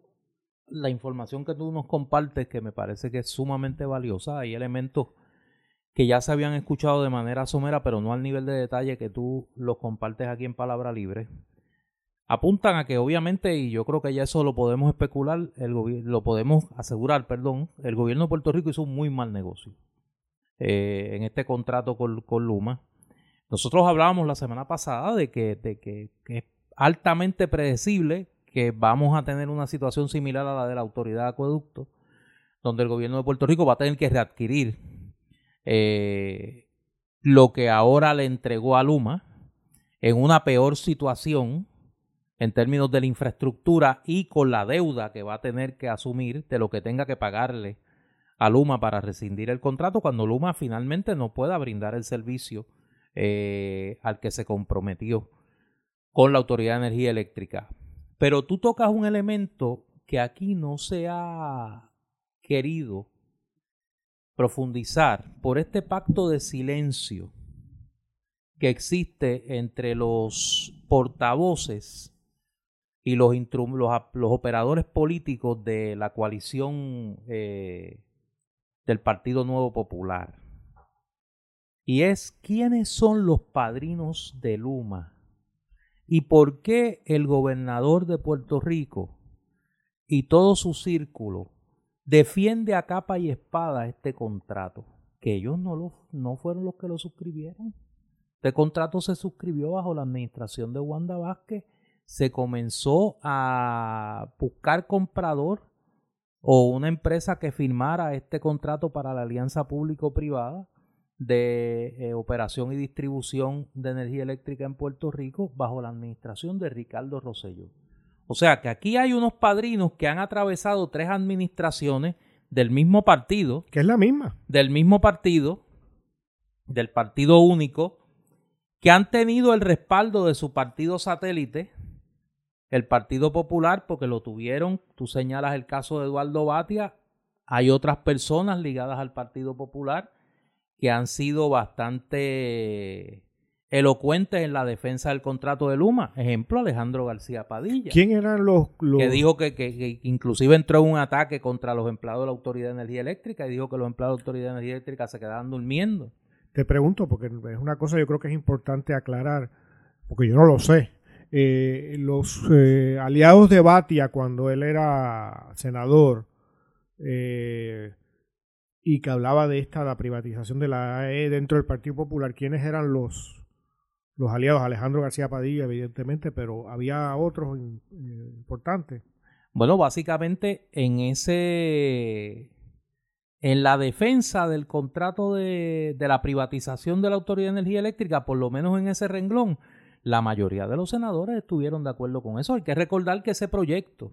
la información que tú nos compartes, que me parece que es sumamente valiosa, hay elementos que ya se habían escuchado de manera somera, pero no al nivel de detalle que tú los compartes aquí en Palabra Libre, apuntan a que obviamente, y yo creo que ya eso lo podemos especular, el lo podemos asegurar, perdón, el gobierno de Puerto Rico hizo un muy mal negocio. Eh, en este contrato con, Luma. Nosotros hablábamos la semana pasada de que, es altamente predecible que vamos a tener una situación similar a la de la autoridad de acueducto, donde el gobierno de Puerto Rico va a tener que readquirir eh, lo que ahora le entregó a Luma en una peor situación en términos de la infraestructura y con la deuda que va a tener que asumir de lo que tenga que pagarle a Luma para rescindir el contrato cuando Luma finalmente no pueda brindar el servicio eh, al que se comprometió con la Autoridad de Energía Eléctrica. Pero tú tocas un elemento que aquí no se ha querido profundizar por este pacto de silencio que existe entre los portavoces y los, operadores políticos de la coalición eh, del Partido Nuevo Popular. Y es quiénes son los padrinos de Luma y por qué el gobernador de Puerto Rico y todo su círculo defiende a capa y espada este contrato, que ellos no, lo, no fueron los que lo suscribieron. Este contrato se suscribió bajo la administración de Wanda Vázquez, se comenzó a buscar comprador o una empresa que firmara este contrato para la alianza público-privada de eh, operación y distribución de energía eléctrica en Puerto Rico bajo la administración de Ricardo Rosselló. O sea que aquí hay unos padrinos que han atravesado tres administraciones del mismo partido. Que es la misma. Del mismo partido, del partido único, que han tenido el respaldo de su partido satélite, el Partido Popular, porque lo tuvieron, tú señalas el caso de Eduardo Batia, hay otras personas ligadas al Partido Popular que han sido bastante elocuentes en la defensa del contrato de Luma. Ejemplo, Alejandro García Padilla. ¿Quién eran los...? Que dijo que, que, inclusive entró en un ataque contra los empleados de la Autoridad de Energía Eléctrica y dijo que los empleados de la Autoridad de Energía Eléctrica se quedaban durmiendo. Te pregunto, porque es una cosa yo creo que es importante aclarar, porque yo no lo sé. Eh, los eh, aliados de Batia, cuando él era senador, eh, y que hablaba de esta, la privatización de la AE dentro del Partido Popular, ¿quiénes eran los, los aliados? Alejandro García Padilla, evidentemente, pero había otros importantes. Bueno, básicamente en ese en la defensa del contrato de, de, la privatización de la Autoridad de Energía Eléctrica, por lo menos en ese renglón, la mayoría de los senadores estuvieron de acuerdo con eso. Hay que recordar que ese proyecto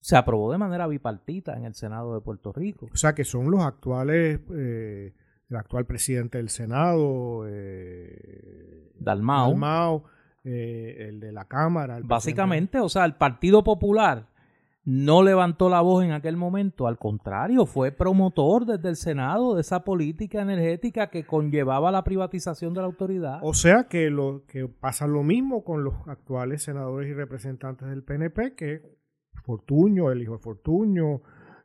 se aprobó de manera bipartita en el Senado de Puerto Rico. O sea que son los actuales, eh, el actual presidente del Senado, eh, Dalmao, Dalmao eh, el de la Cámara. Básicamente, o sea, el Partido Popular no levantó la voz en aquel momento, al contrario, fue promotor desde el Senado de esa política energética que conllevaba la privatización de la autoridad. O sea que lo que pasa lo mismo con los actuales senadores y representantes del PNP, que Fortuño, el hijo de Fortuño,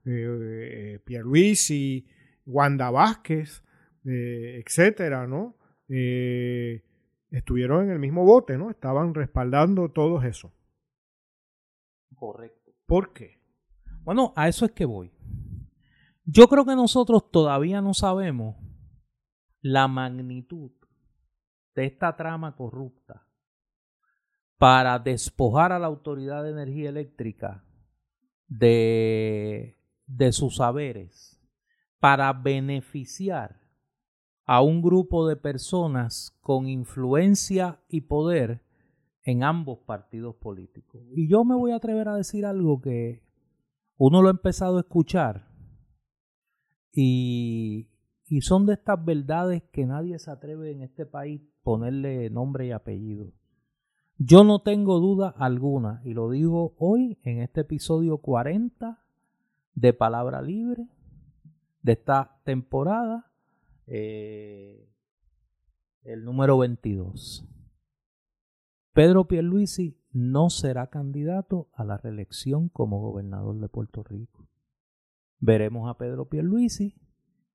eh, eh Pierluisi, Wanda Vázquez, eh, etcétera, ¿no? Eh, estuvieron en el mismo bote, ¿no? Estaban respaldando todo eso. Correcto. ¿Por qué? Bueno, a eso es que voy. Yo creo que nosotros todavía no sabemos la magnitud de esta trama corrupta para despojar a la Autoridad de Energía Eléctrica de, de sus saberes, para beneficiar a un grupo de personas con influencia y poder en ambos partidos políticos. Y yo me voy a atrever a decir algo que uno lo ha empezado a escuchar y, y son de estas verdades que nadie se atreve en este país ponerle nombre y apellido. Yo no tengo duda alguna, y lo digo hoy en este episodio 40 de Palabra Libre de esta temporada, eh, el número 22. Pedro Pierluisi no será candidato a la reelección como gobernador de Puerto Rico. Veremos a Pedro Pierluisi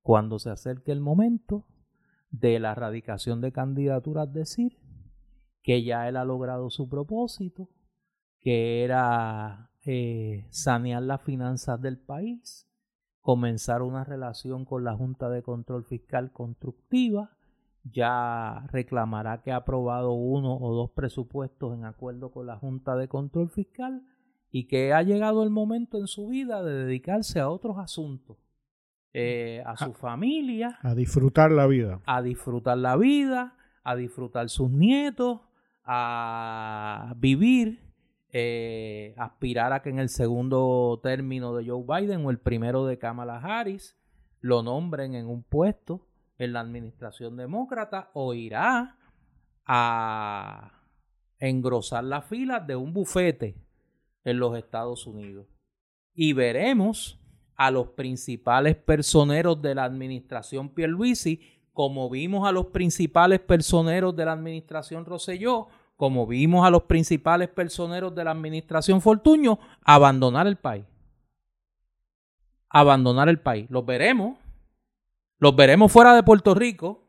cuando se acerque el momento de la erradicación de candidaturas decir que ya él ha logrado su propósito, que era eh, sanear las finanzas del país, comenzar una relación con la Junta de Control Fiscal constructiva ya reclamará que ha aprobado uno o dos presupuestos en acuerdo con la Junta de Control Fiscal y que ha llegado el momento en su vida de dedicarse a otros asuntos, eh, a su familia. A disfrutar la vida. A disfrutar la vida, a disfrutar sus nietos, a vivir, eh, aspirar a que en el segundo término de Joe Biden o el primero de Kamala Harris lo nombren en un puesto en la administración demócrata o irá a engrosar las filas de un bufete en los Estados Unidos. Y veremos a los principales personeros de la administración Pierluisi, como vimos a los principales personeros de la administración Roselló, como vimos a los principales personeros de la administración Fortuño, abandonar el país. Abandonar el país. Los veremos los veremos fuera de Puerto Rico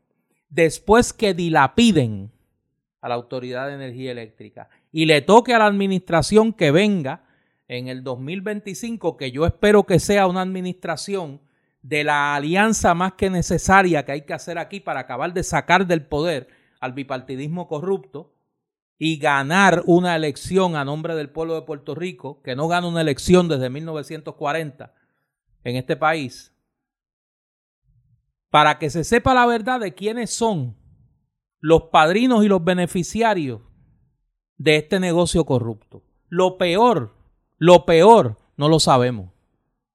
después que dilapiden a la Autoridad de Energía Eléctrica y le toque a la administración que venga en el 2025, que yo espero que sea una administración de la alianza más que necesaria que hay que hacer aquí para acabar de sacar del poder al bipartidismo corrupto y ganar una elección a nombre del pueblo de Puerto Rico, que no gana una elección desde 1940 en este país para que se sepa la verdad de quiénes son los padrinos y los beneficiarios de este negocio corrupto. Lo peor, lo peor, no lo sabemos.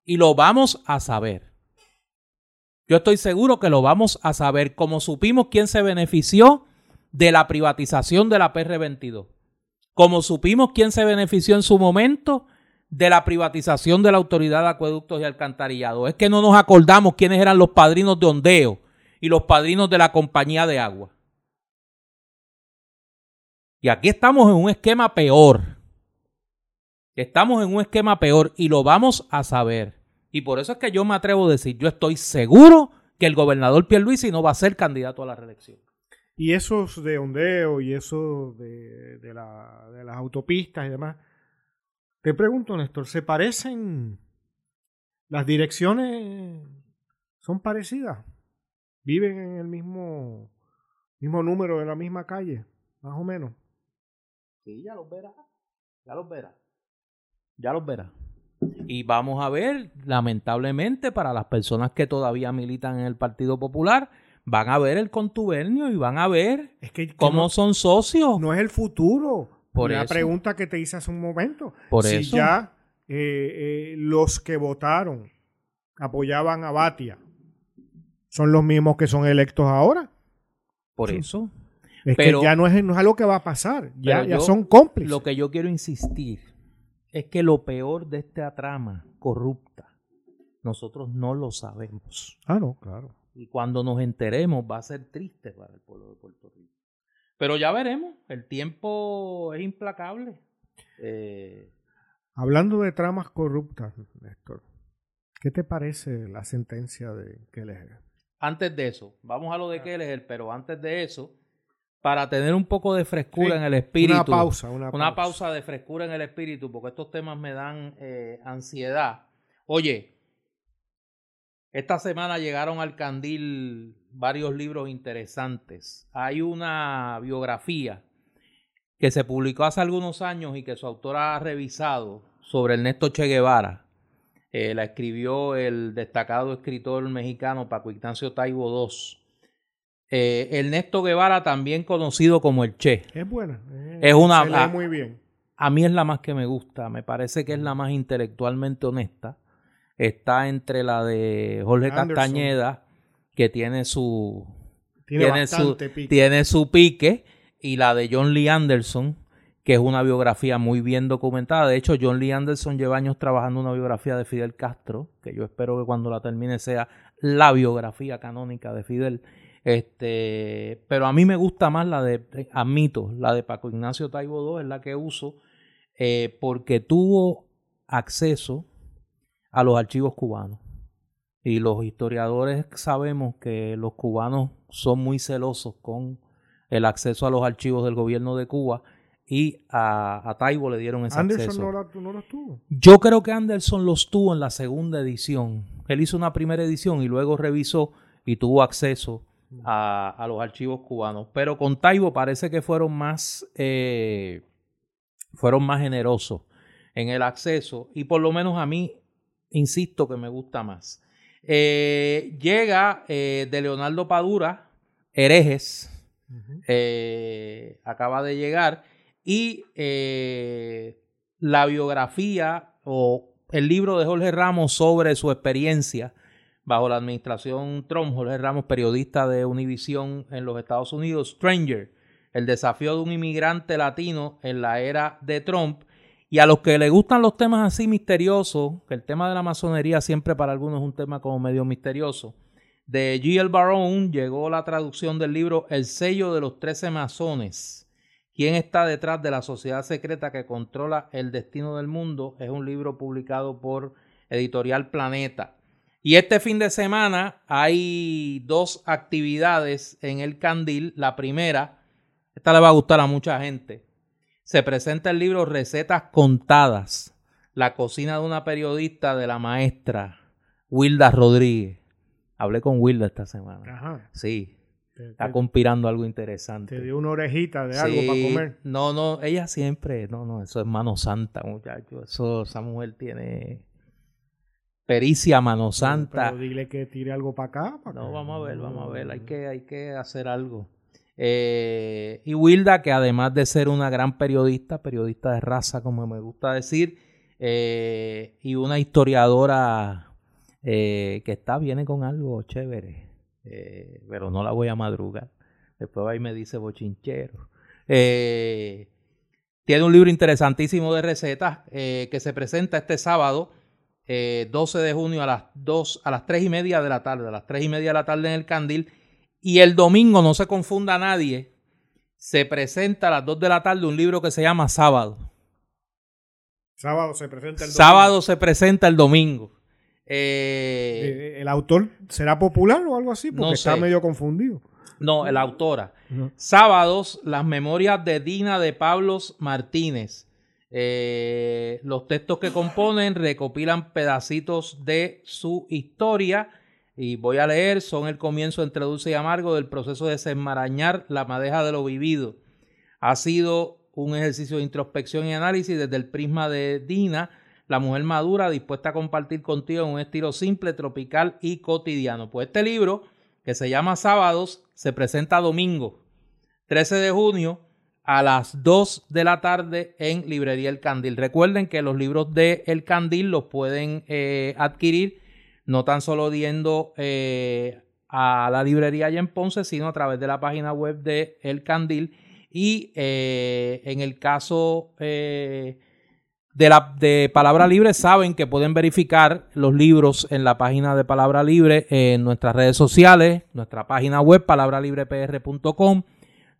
Y lo vamos a saber. Yo estoy seguro que lo vamos a saber, como supimos quién se benefició de la privatización de la PR22, como supimos quién se benefició en su momento de la privatización de la Autoridad de Acueductos y Alcantarillado. Es que no nos acordamos quiénes eran los padrinos de ondeo y los padrinos de la compañía de agua. Y aquí estamos en un esquema peor. Estamos en un esquema peor y lo vamos a saber. Y por eso es que yo me atrevo a decir, yo estoy seguro que el gobernador Pierluisi no va a ser candidato a la reelección. Y esos de ondeo y eso de, de las autopistas y demás, te pregunto, Néstor, ¿se parecen? ¿Las direcciones son parecidas? ¿Viven en el mismo, mismo número de la misma calle, más o menos? Sí, ya los verá. Ya los verá. Ya los verá. Y vamos a ver, lamentablemente, para las personas que todavía militan en el Partido Popular, van a ver el contubernio y van a ver es que, cómo son socios. No es el futuro. Por la pregunta que te hice hace un momento. Por si ya eh, eh, los que votaron apoyaban a Batia son los mismos que son electos ahora. Por eso. Es que ya no es, no es, algo que va a pasar. Ya, ya son cómplices. Lo que yo quiero insistir es que lo peor de esta trama corrupta, nosotros no lo sabemos. Ah, no, claro. Y cuando nos enteremos va a ser triste para el pueblo de Puerto Rico. Pero ya veremos, el tiempo es implacable. Eh, Hablando de tramas corruptas, Néstor, ¿qué te parece la sentencia de Kelleher? Antes de eso, vamos a lo de ah. Kelleher, pero antes de eso, para tener un poco de frescura en el espíritu. Una pausa, una, una pausa. de frescura en el espíritu, porque estos temas me dan eh, ansiedad. Oye, esta semana llegaron al candil varios libros interesantes. Hay una biografía que se publicó hace algunos años y que su autora ha revisado sobre Ernesto Che Guevara. Eh, la escribió el destacado escritor mexicano Paco Ignacio Taibo II. Eh, Ernesto Guevara, también conocido como el Che. Es buena. es una. Se muy bien. A mí es la más que me gusta. Me parece que es la más intelectualmente honesta está entre la de Jorge Castañeda, que tiene su tiene, su, pique. tiene su pique, y la de John Lee Anderson, que es una biografía muy bien documentada. De hecho, John Lee Anderson lleva años trabajando una biografía de Fidel Castro, que yo espero que cuando la termine sea la biografía canónica de Fidel. Este, pero a mí me gusta más la de, admito, la de Paco Ignacio Taibo II, es la que uso, eh, porque tuvo acceso a los archivos cubanos. Y los historiadores sabemos que los cubanos son muy celosos con el acceso a los archivos del gobierno de Cuba y a, a Taibo le dieron ese Anderson No, los tuvo. Yo creo que Anderson los tuvo en la segunda edición. Él hizo una primera edición y luego revisó y tuvo acceso a, a los archivos cubanos. Pero con Taibo parece que fueron más, eh, fueron más generosos en el acceso y por lo menos a mí insisto que me gusta más. Eh, llega eh, de Leonardo Padura, Herejes, eh, acaba de llegar, y la biografía o el libro de Jorge Ramos sobre su experiencia bajo la administración Trump, Jorge Ramos, periodista de Univision en los Estados Unidos, Stranger, el desafío de un inmigrante latino en la era de Trump, y a los que les gustan los temas así misteriosos, que el tema de la masonería siempre para algunos es un tema como medio misterioso, de G.L. Barone llegó la traducción del libro El sello de los trece masones. ¿Quién está detrás de la sociedad secreta que controla el destino del mundo? Es un libro publicado por Editorial Planeta. Y este fin de semana hay dos actividades en el Candil. La primera, esta le va a gustar a mucha gente se presenta el libro Recetas Contadas, la cocina de una periodista de la maestra Wilda Rodríguez. Hablé con Wilda esta semana. Ajá. Sí. está conspirando algo interesante. Te dio una orejita de algo para comer. No, no, ella siempre, no, no, eso es mano santa, muchacho. Eso, esa mujer tiene, pericia, mano santa. Pero dile que tire algo para acá. no, vamos a ver, vamos a ver. Hay que, hay que hacer algo. Eh, y Wilda, que además de ser una gran periodista, periodista de raza, como me gusta decir, eh, y una historiadora eh, que está, viene con algo chévere, pero no la voy a madrugar. Después ahí me dice bochinchero. tiene un libro interesantísimo de recetas que se presenta este sábado 12 de junio a las 2, a las 3 y media de la tarde, a las 3 y media de la tarde en el Candil. Y el domingo, no se confunda nadie, se presenta a las 2 de la tarde un libro que se llama Sábado. Sábado se presenta el domingo. Sábado se presenta el domingo. Eh, eh, ¿El autor será popular o algo así? Porque está medio confundido. No, la autora. Sábados, las memorias de Dina de Pablos Martínez. Eh, los textos que componen recopilan pedacitos de su historia y voy a leer, son el comienzo entre dulce y amargo del proceso de desenmarañar la madeja de lo vivido. Ha sido un ejercicio de introspección y análisis desde el prisma de Dina, la mujer madura dispuesta a compartir contigo en un estilo simple, tropical y cotidiano. Pues este libro, que se llama Sábados, se presenta domingo, 13 de junio, a las 2 de la tarde en Librería El Candil. Recuerden que los libros de El Candil los pueden eh, adquirir no tan solo yendo eh, a la librería allá en Ponce, sino a través de la página web de El Candil. Y eh, en el caso de, la, de Palabra Libre, saben que pueden verificar los libros en la página de Palabra Libre en nuestras redes sociales, nuestra página web palabralibrepr.com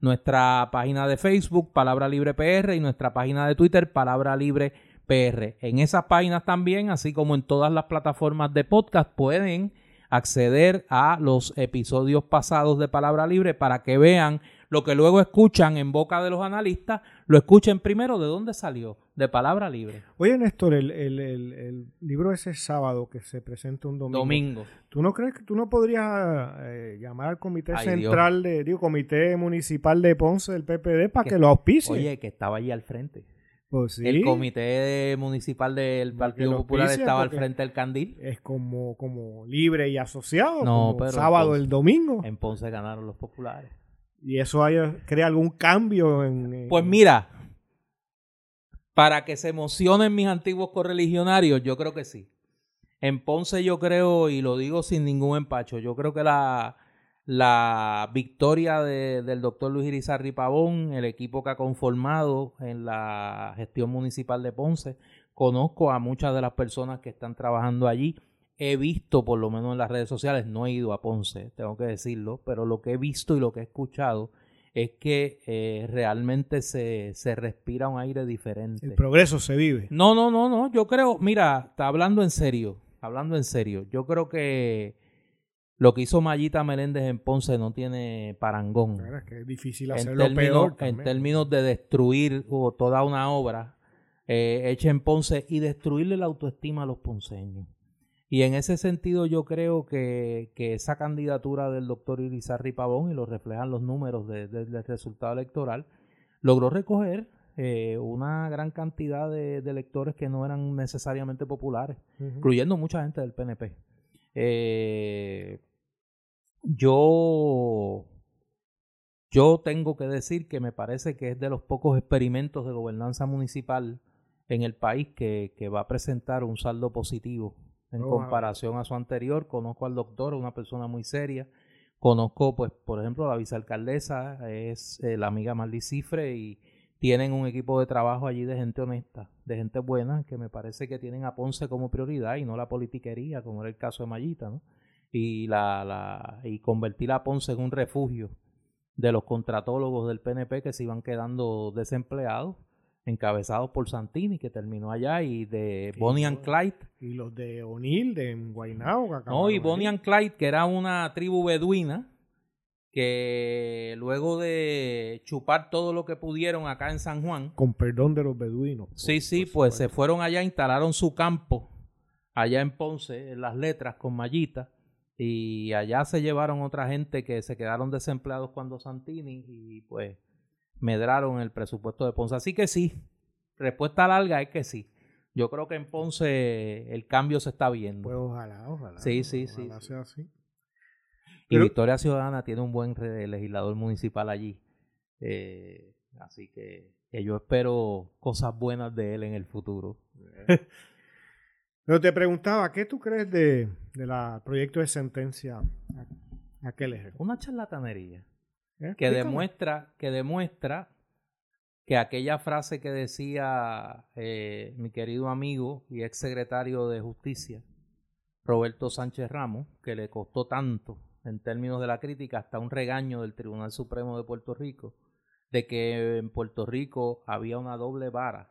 nuestra página de Facebook, Palabra Libre PR, y nuestra página de Twitter, Palabra Libre. En esas páginas también, así como en todas las plataformas de podcast, pueden acceder a los episodios pasados de Palabra Libre para que vean lo que luego escuchan en boca de los analistas, lo escuchen primero de dónde salió, de palabra libre. Oye, Néstor, el, el, el, libro ese sábado que se presenta un domingo. Domingo. ¿Tú no crees que tú no podrías eh, llamar al comité central, de, digo, comité municipal de Ponce del PPD para que, lo auspicie? Oye, que estaba allí al frente. Pues sí. El comité municipal del Partido Popular estaba al frente del Candil. Es como, como libre y asociado. No, pero sábado, el domingo. En Ponce ganaron los populares. ¿Y eso crea algún cambio en, Pues mira, para que se emocionen mis antiguos correligionarios, yo creo que sí. En Ponce yo creo, y lo digo sin ningún empacho, yo creo que la, la victoria del doctor Luis Irizarri Pavón, el equipo que ha conformado en la gestión municipal de Ponce, conozco a muchas de las personas que están trabajando allí he visto, por lo menos en las redes sociales, no he ido a Ponce, tengo que decirlo, pero lo que he visto y lo que he escuchado es que eh, realmente se, se, respira un aire diferente. El progreso se vive. No, no, no, no, yo creo, mira, está hablando en serio, hablando en serio, yo creo que lo que hizo Mayita Meléndez en Ponce no tiene parangón. Claro, es que es difícil hacerlo en términos, peor. En términos de destruir toda una obra eh, hecha en Ponce y destruirle la autoestima a los ponceños. Y en ese sentido yo creo que, esa candidatura del doctor Irizarry Pavón, y lo reflejan los números del resultado electoral, logró recoger eh, una gran cantidad de, electores que no eran necesariamente populares, incluyendo mucha gente del PNP. Eh, yo, yo tengo que decir que me parece que es de los pocos experimentos de gobernanza municipal en el país que va a presentar un saldo positivo en comparación a su anterior. Conozco al doctor, una persona muy seria. Conozco, pues, por ejemplo, la vicealcaldesa, es eh, la amiga Marley Cifre y tienen un equipo de trabajo allí de gente honesta, de gente buena, que me parece que tienen a Ponce como prioridad y no la politiquería, como era el caso de Mayita, ¿no? Y, la, la, y convertir a Ponce en un refugio de los contratólogos del PNP que se iban quedando desempleados encabezados por Santini, que terminó allá, y de Bonnie and Clyde. Y los de O'Neill, de Guaynao. No, y Bonnie and Clyde, que era una tribu beduina, que luego de chupar todo lo que pudieron acá en San Juan. Con perdón de los beduinos. Sí, sí, pues se fueron allá, instalaron su campo allá en Ponce, en las letras, con mallita. Y allá se llevaron otra gente que se quedaron desempleados cuando Santini y pues medraron el presupuesto de Ponce. Así que sí, respuesta larga es que sí. Yo creo que en Ponce el cambio se está viendo. Pues ojalá, ojalá. Sí, sí, sí, ojalá sí. sea así. Y pero- Victoria Ciudadana tiene un buen re- legislador municipal allí. Eh, así que, que yo espero cosas buenas de él en el futuro. Pero te preguntaba, ¿qué tú crees de, de la proyecto de sentencia a, a Kelleher? Una charlatanería. ¿Eh? que demuestra, que demuestra que aquella frase que decía eh, mi querido amigo y ex secretario de Justicia, Roberto Sánchez Ramos, que le costó tanto en términos de la crítica, hasta un regaño del Tribunal Supremo de Puerto Rico, de que en Puerto Rico había una doble vara.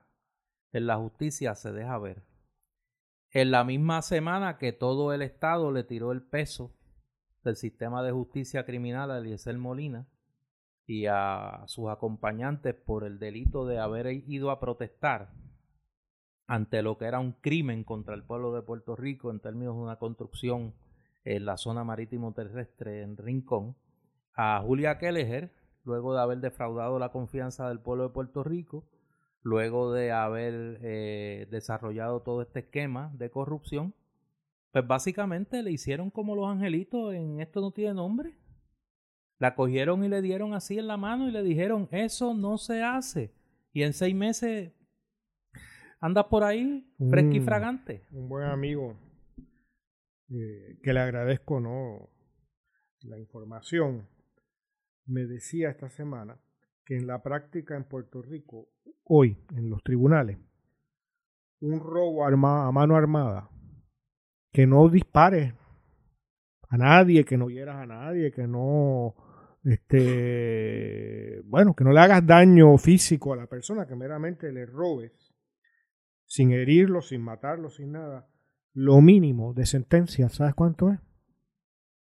En la justicia se deja ver. En la misma semana que todo el Estado le tiró el peso del sistema de justicia criminal a Eliezer Molina y a sus acompañantes por el delito de haber ido a protestar ante lo que era un crimen contra el pueblo de Puerto Rico en términos de una construcción en la zona marítimo terrestre en Rincón, a Julia Kelleher, luego de haber defraudado la confianza del pueblo de Puerto Rico, luego de haber eh, desarrollado todo este esquema de corrupción, pues básicamente le hicieron como los angelitos en esto no tiene nombre. La cogieron y le dieron así en la mano y le dijeron, eso no se hace. Y en seis meses andas por ahí fresco y Mm. fragante. un buen amigo eh, que le agradezco no la información me decía esta semana que en la práctica en Puerto Rico hoy en los tribunales un robo a mano armada que no dispares a nadie que no hieras a nadie que no este bueno que no le hagas daño físico a la persona que meramente le robes sin herirlo, sin matarlo, sin nada. Lo mínimo de sentencia, ¿sabes cuánto es?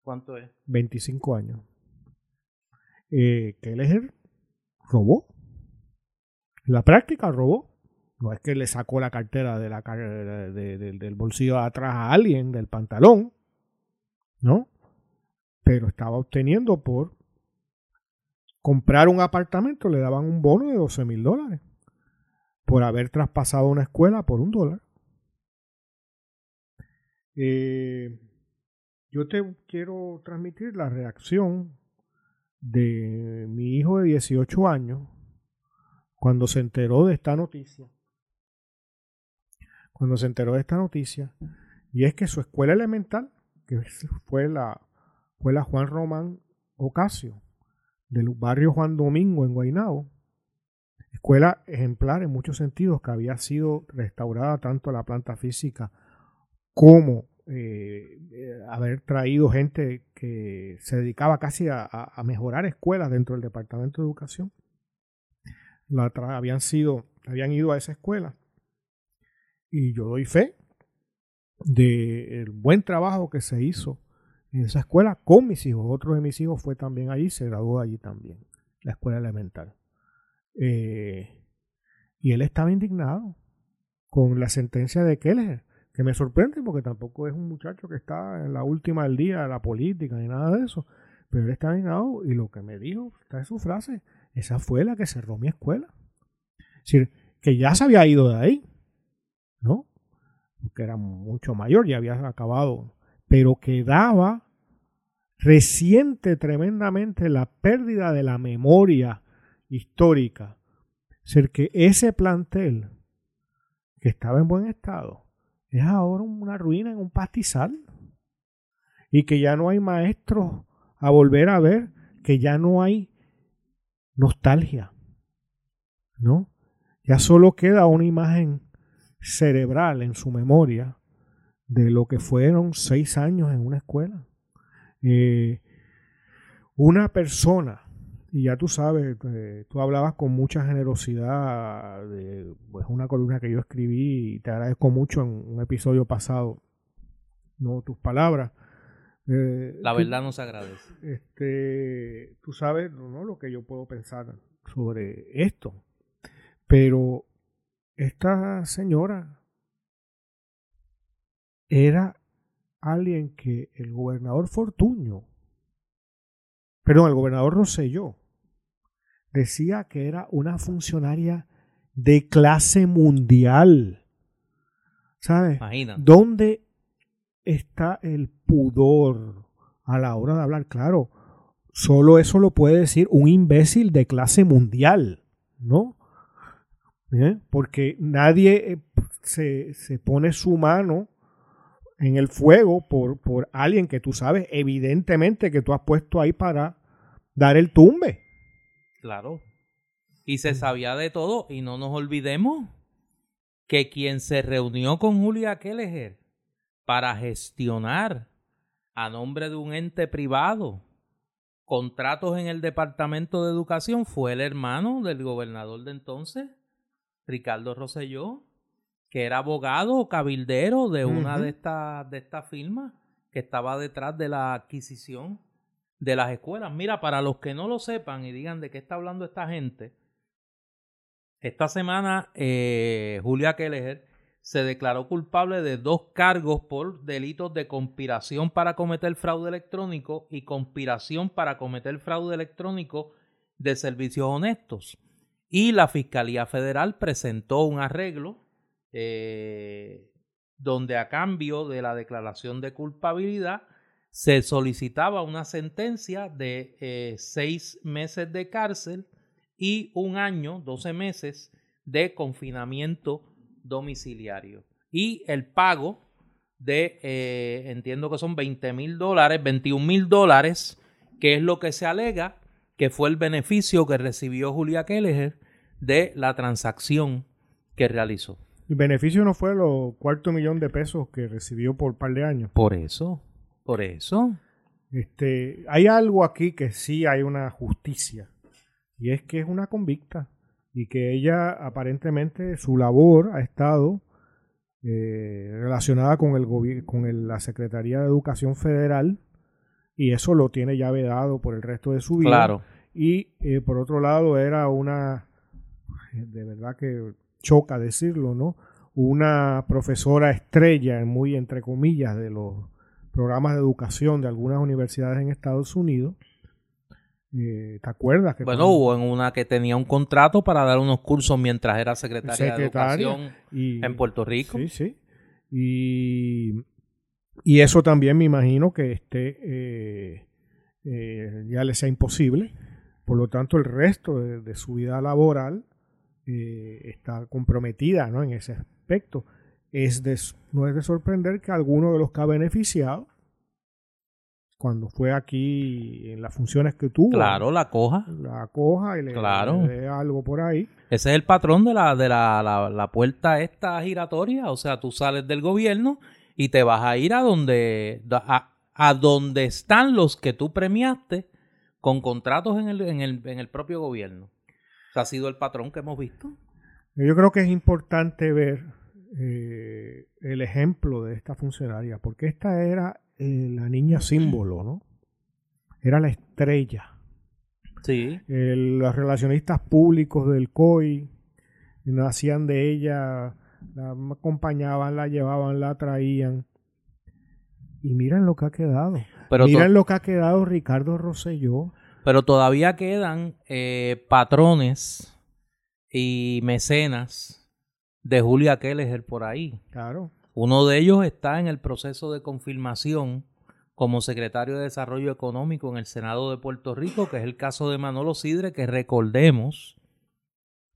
¿Cuánto es? 25 años. Eh, Kelleher robó. En la práctica robó. No es que le sacó la cartera de la, de- de- de- del bolsillo de atrás a alguien, del pantalón. ¿No? Pero estaba obteniendo por comprar un apartamento, le daban un bono de 12 mil dólares por haber traspasado una escuela por un dólar. Eh, yo te quiero transmitir la reacción de mi hijo de 18 años cuando se enteró de esta noticia. Cuando se enteró de esta noticia, y es que su escuela elemental, que fue la, fue la Juan Román Ocasio, del barrio Juan Domingo en Guaynabo, escuela ejemplar en muchos sentidos que había sido restaurada tanto la planta física como eh, eh, haber traído gente que se dedicaba casi a, mejorar escuelas dentro del departamento de educación. La habían sido habían ido a esa escuela. Y yo doy fe del buen trabajo que se hizo en esa escuela con mis hijos. Otro de mis hijos fue también allí se graduó allí también la escuela elemental. Eh, y él estaba indignado con la sentencia de Keller, que me sorprende porque tampoco es un muchacho que está en la última del día de la política ni nada de eso. Pero él estaba indignado y lo que me dijo, está en su frase, esa fue la que cerró mi escuela. Es decir, que ya se había ido de ahí, ¿no? Porque era mucho mayor, ya había acabado, pero quedaba reciente tremendamente la pérdida de la memoria histórica. Es decir, que ese plantel que estaba en buen estado es ahora una ruina en un pastizal y que ya no hay maestros a volver a ver, que ya no hay nostalgia, ¿no? Ya solo queda una imagen cerebral en su memoria de lo que fueron seis años en una escuela. Eh, una persona, y ya tú sabes, eh, tú hablabas con mucha generosidad de pues, una columna que yo escribí y te agradezco mucho en un episodio pasado, no tus palabras. Eh, La tú- verdad no se agradece. este, tú sabes ¿no? lo que yo puedo pensar sobre esto. Pero esta señora era alguien que el gobernador Fortuño, perdón, el gobernador Rosselló, decía que era una funcionaria de clase mundial. ¿Sabes? Imagina. ¿Dónde está el pudor a la hora de hablar? Claro, solo eso lo puede decir un imbécil de clase mundial, ¿no? ¿Eh? Porque nadie eh, se, se pone su mano en el fuego por, por alguien que tú sabes evidentemente que tú has puesto ahí para dar el tumbe. Claro. Y se sabía de todo y no nos olvidemos que quien se reunió con Julia Kelleher para gestionar a nombre de un ente privado contratos en el Departamento de Educación fue el hermano del gobernador de entonces, Ricardo Rosselló, que era abogado o cabildero de una de estas de estas firmas que estaba detrás de la adquisición de las escuelas. Mira, para los que no lo sepan y digan de qué está hablando esta gente, esta semana eh, Julia Kelleher se declaró culpable de dos cargos por delitos de conspiración para cometer fraude electrónico y conspiración para cometer fraude electrónico de servicios honestos. Y la Fiscalía Federal presentó un arreglo eh, donde a cambio de la declaración de culpabilidad se solicitaba una sentencia de eh, seis meses de cárcel y un año, 12 meses de confinamiento domiciliario. Y el pago de, eh, entiendo que son 20 mil dólares, 21 mil dólares, que es lo que se alega que fue el beneficio que recibió Julia Kelleher de la transacción que realizó. El beneficio no fue los cuarto millón de pesos que recibió por par de años. Por eso, por eso. Este, hay algo aquí que sí hay una justicia y es que es una convicta y que ella aparentemente su labor ha estado eh, relacionada con el con el- la Secretaría de Educación Federal y eso lo tiene ya vedado por el resto de su vida. Claro. Y eh, por otro lado era una, de verdad que choca decirlo, ¿no? Una profesora estrella, muy entre comillas, de los programas de educación de algunas universidades en Estados Unidos. Eh, ¿Te acuerdas? Que Bueno, cuando- hubo en una que tenía un contrato para dar unos cursos mientras era secretaria, Secretaria, de Educación y- en Puerto Rico. Sí, sí. Y, y eso también me imagino que esté, eh, eh, ya le sea imposible. Por lo tanto, el resto de, de su vida laboral eh, está comprometida ¿no? en ese aspecto. Es de, no es de sorprender que alguno de los que ha beneficiado, cuando fue aquí en las funciones que tuvo, Claro, la coja. la coja y le, Claro. le dé algo por ahí. Ese es el patrón de la, de la, la, la puerta esta giratoria. O sea, tú sales del gobierno y te vas a ir a donde, a, a donde están los que tú premiaste con contratos en el, en el, en el propio gobierno. Ese ha sido el patrón que hemos visto. Yo creo que es importante ver eh, el ejemplo de esta funcionaria, porque esta era eh, la niña símbolo, ¿no? Era la estrella. Sí. Eh, los relacionistas públicos del COI nacían de ella, la acompañaban, la llevaban, la traían. Y miren lo que ha quedado. Pero, miren lo que ha quedado Ricardo Rosselló. pero todavía quedan eh, patrones y mecenas de Julia Kelleher por ahí. Claro. Uno de ellos está en el proceso de confirmación como secretario de Desarrollo Económico en el Senado de Puerto Rico, que es el caso de Manolo Sidre, que recordemos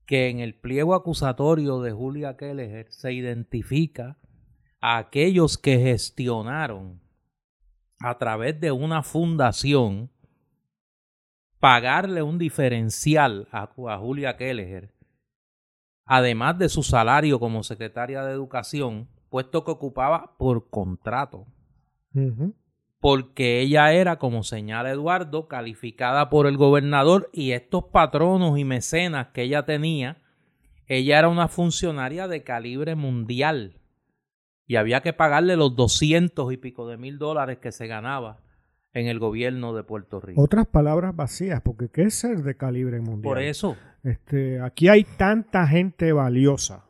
que en el pliego acusatorio de Julia Kelleher se identifica a aquellos que gestionaron a través de una fundación pagarle un diferencial a, a Julia Kelleher además de su salario como secretaria de Educación, puesto que ocupaba por contrato, porque ella era, como señala Eduardo, calificada por el gobernador y estos patronos y mecenas que ella tenía, ella era una funcionaria de calibre mundial y había que pagarle los doscientos y pico de mil dólares que se ganaba en el gobierno de Puerto Rico. Otras palabras vacías, porque ¿qué es ser de calibre mundial? Por eso, Este, aquí hay tanta gente valiosa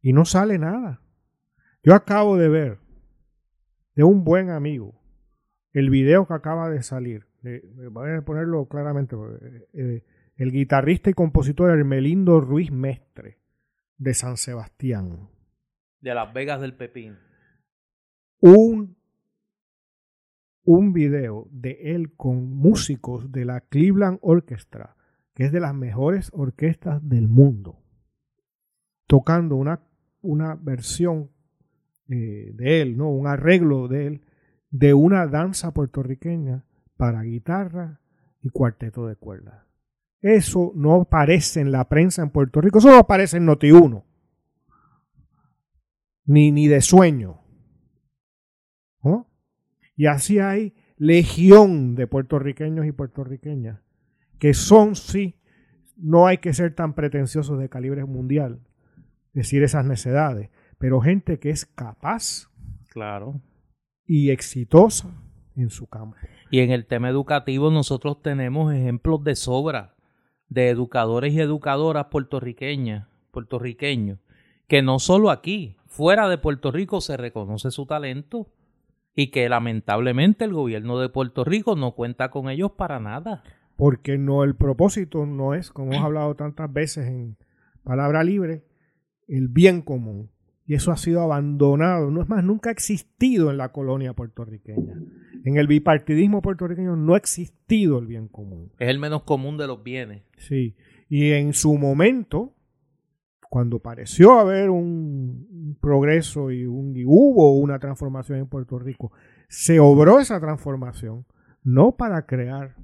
y no sale nada. Yo acabo de ver de un buen amigo el video que acaba de salir. voy a ponerlo claramente. eh, eh, el guitarrista y compositor Hermelindo Ruiz Mestre de San Sebastián. De Las Vegas del Pepín. Un, un video de él con músicos de la Cleveland Orchestra, que es de las mejores orquestas del mundo, tocando una, una versión eh, de él, ¿no? un arreglo de él, de una danza puertorriqueña para guitarra y cuarteto de cuerdas. Eso no aparece en la prensa en Puerto Rico, eso no aparece en Noti1, ni, ni de sueño. Y así hay legión de puertorriqueños y puertorriqueñas que son, sí, no hay que ser tan pretenciosos de calibre mundial, decir esas necedades, pero gente que es capaz claro. y exitosa en su campo. Y en el tema educativo nosotros tenemos ejemplos de sobra de educadores y educadoras puertorriqueñas, puertorriqueños, que no solo aquí, fuera de Puerto Rico se reconoce su talento y que lamentablemente el gobierno de Puerto Rico no cuenta con ellos para nada. Porque no el propósito no es, como hemos (clears throat) hablado tantas veces en palabra libre, el bien común. Y eso ha sido abandonado, no es más, nunca ha existido en la colonia puertorriqueña. En el bipartidismo puertorriqueño no ha existido el bien común. Es el menos común de los bienes. Sí, y en su momento, cuando pareció haber un progreso y, un, y hubo una transformación en Puerto Rico, se obró esa transformación no para crear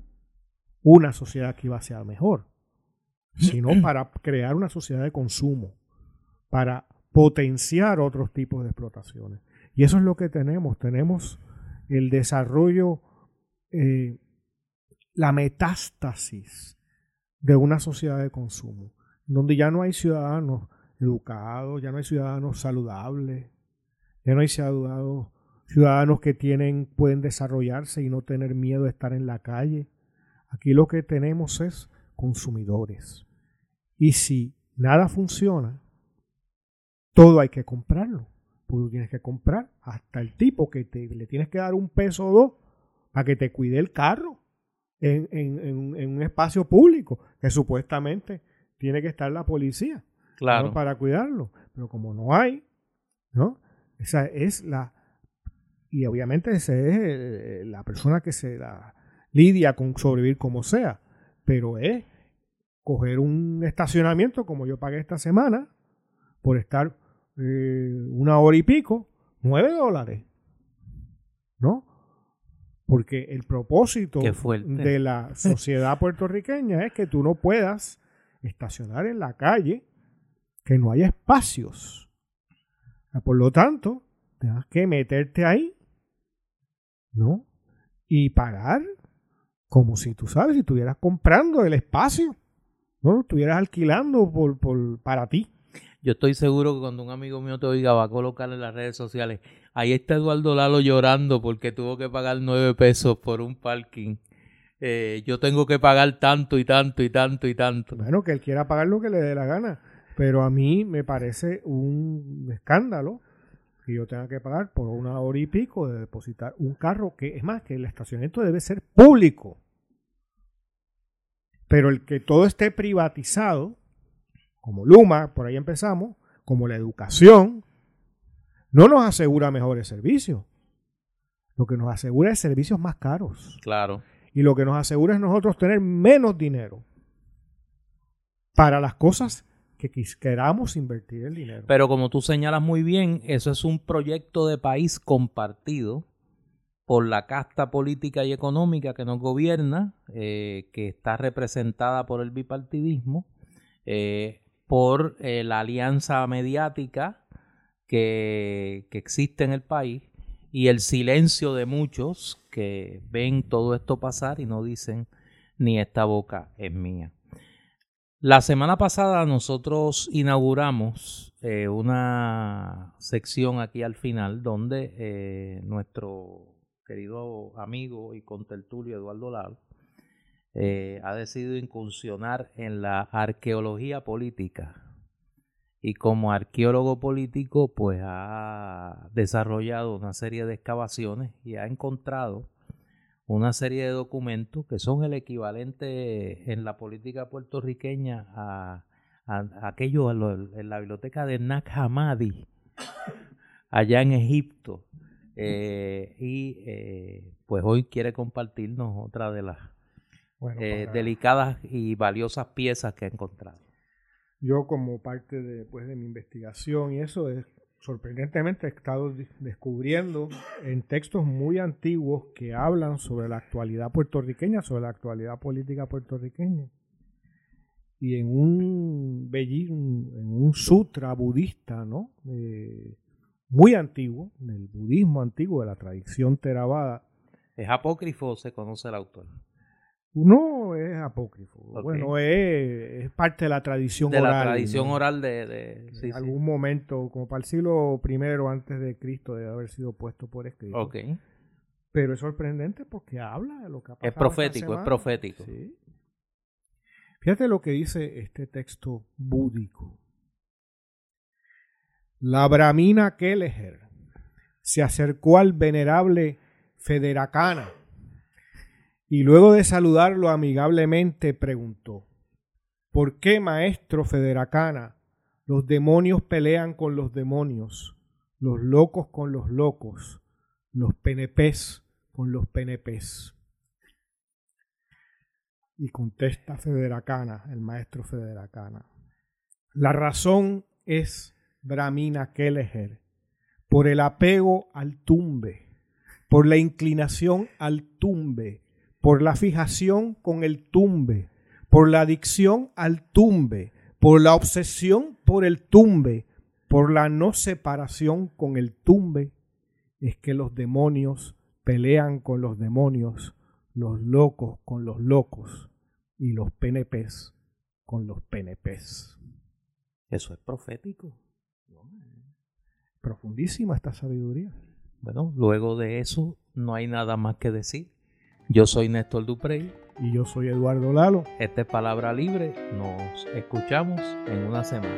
una sociedad que iba a ser mejor, sino (clears throat) para crear una sociedad de consumo, para potenciar otros tipos de explotaciones. Y eso es lo que tenemos. Tenemos el desarrollo, eh, la metástasis de una sociedad de consumo, donde ya no hay ciudadanos educados, ya no hay ciudadanos saludables, ya no hay ciudadanos, ciudadanos que tienen, pueden desarrollarse y no tener miedo de estar en la calle. Aquí lo que tenemos es consumidores. Y si nada funciona, todo hay que comprarlo. Porque tú tienes que comprar hasta el tipo que te, le tienes que dar un peso o dos para que te cuide el carro en, en, un espacio público, que supuestamente tiene que estar la policía claro. para cuidarlo. Pero como no hay, ¿no? Esa es la... Y obviamente esa es la persona que se la lidia con sobrevivir como sea. Pero es coger un estacionamiento como yo pagué esta semana por estar eh, una hora y pico, nueve dólares. ¿No? Porque el propósito de la sociedad puertorriqueña es que tú no puedas estacionar en la calle, que no haya espacios. Por lo tanto, tienes que meterte ahí, ¿no? Y pagar como si tú sabes, si estuvieras comprando el espacio, ¿no? Estuvieras alquilando por, por, para ti. Yo estoy seguro que cuando un amigo mío te oiga va a colocar en las redes sociales, ahí está Eduardo Lalo llorando porque tuvo que pagar nueve pesos por un parking. Eh, yo tengo que pagar tanto y tanto y tanto y tanto. Bueno, que él quiera pagar lo que le dé la gana. Pero a mí me parece un escándalo que yo tenga que pagar por una hora y pico de depositar un carro que, es más, que el estacionamiento debe ser público. Pero el que todo esté privatizado, como Luma, por ahí empezamos, como la educación, no nos asegura mejores servicios. Lo que nos asegura es servicios más caros. Claro. Y lo que nos asegura es nosotros tener menos dinero para las cosas que queramos invertir el dinero. Pero como tú señalas muy bien, eso es un proyecto de país compartido por la casta política y económica que nos gobierna, eh, que está representada por el bipartidismo, eh, por eh, la alianza mediática que, que existe en el país y el silencio de muchos que ven todo esto pasar y no dicen ni esta boca es mía. La semana pasada nosotros inauguramos eh, una sección aquí al final donde eh, nuestro querido amigo y contertulio Eduardo Lalo eh, ha decidido incursionar en la arqueología política. Y como arqueólogo político pues ha desarrollado una serie de excavaciones y ha encontrado una serie de documentos que son el equivalente en la política puertorriqueña a, aquello en la biblioteca de Nag Hammadi allá en Egipto. Eh, y eh, pues hoy quiere compartirnos otra de las eh, delicadas y valiosas piezas que ha encontrado. Yo como parte de, pues, de mi investigación y eso es sorprendentemente he estado descubriendo en textos muy antiguos que hablan sobre la actualidad puertorriqueña, sobre la actualidad política puertorriqueña. Y en un sutra budista, ¿no? muy antiguo, del budismo antiguo, de la tradición Theravada. ¿Es apócrifo se conoce el autor? No es apócrifo. Bueno, es, parte de la tradición oral. De la tradición oral de... en algún momento, como para el siglo I antes de Cristo, debe haber sido puesto por escrito. Ok. Pero es sorprendente porque habla de lo que ha pasado. Es profético, es profético. Sí. Fíjate lo que dice este texto búdico. La Brahmina Keleher se acercó al venerable Federacana y luego de saludarlo amigablemente preguntó, ¿por qué, maestro Federacana, los demonios pelean con los demonios, los locos con los locos, los penepés con los penepés? Y contesta Federacana, el maestro Federacana, la razón es Brahmina Keleher, por el apego al tumbe, por la inclinación al tumbe, por la fijación con el tumbe, por la adicción al tumbe, por la obsesión por el tumbe, por la no separación con el tumbe, es que los demonios pelean con los demonios, los locos con los locos y los PNPs con los PNPs. Eso es profético. Profundísima esta sabiduría. Bueno, luego de eso no hay nada más que decir. Yo soy Néstor Duprey. Y yo soy Eduardo Lalo. Esta es Palabra Libre. Nos escuchamos en una semana.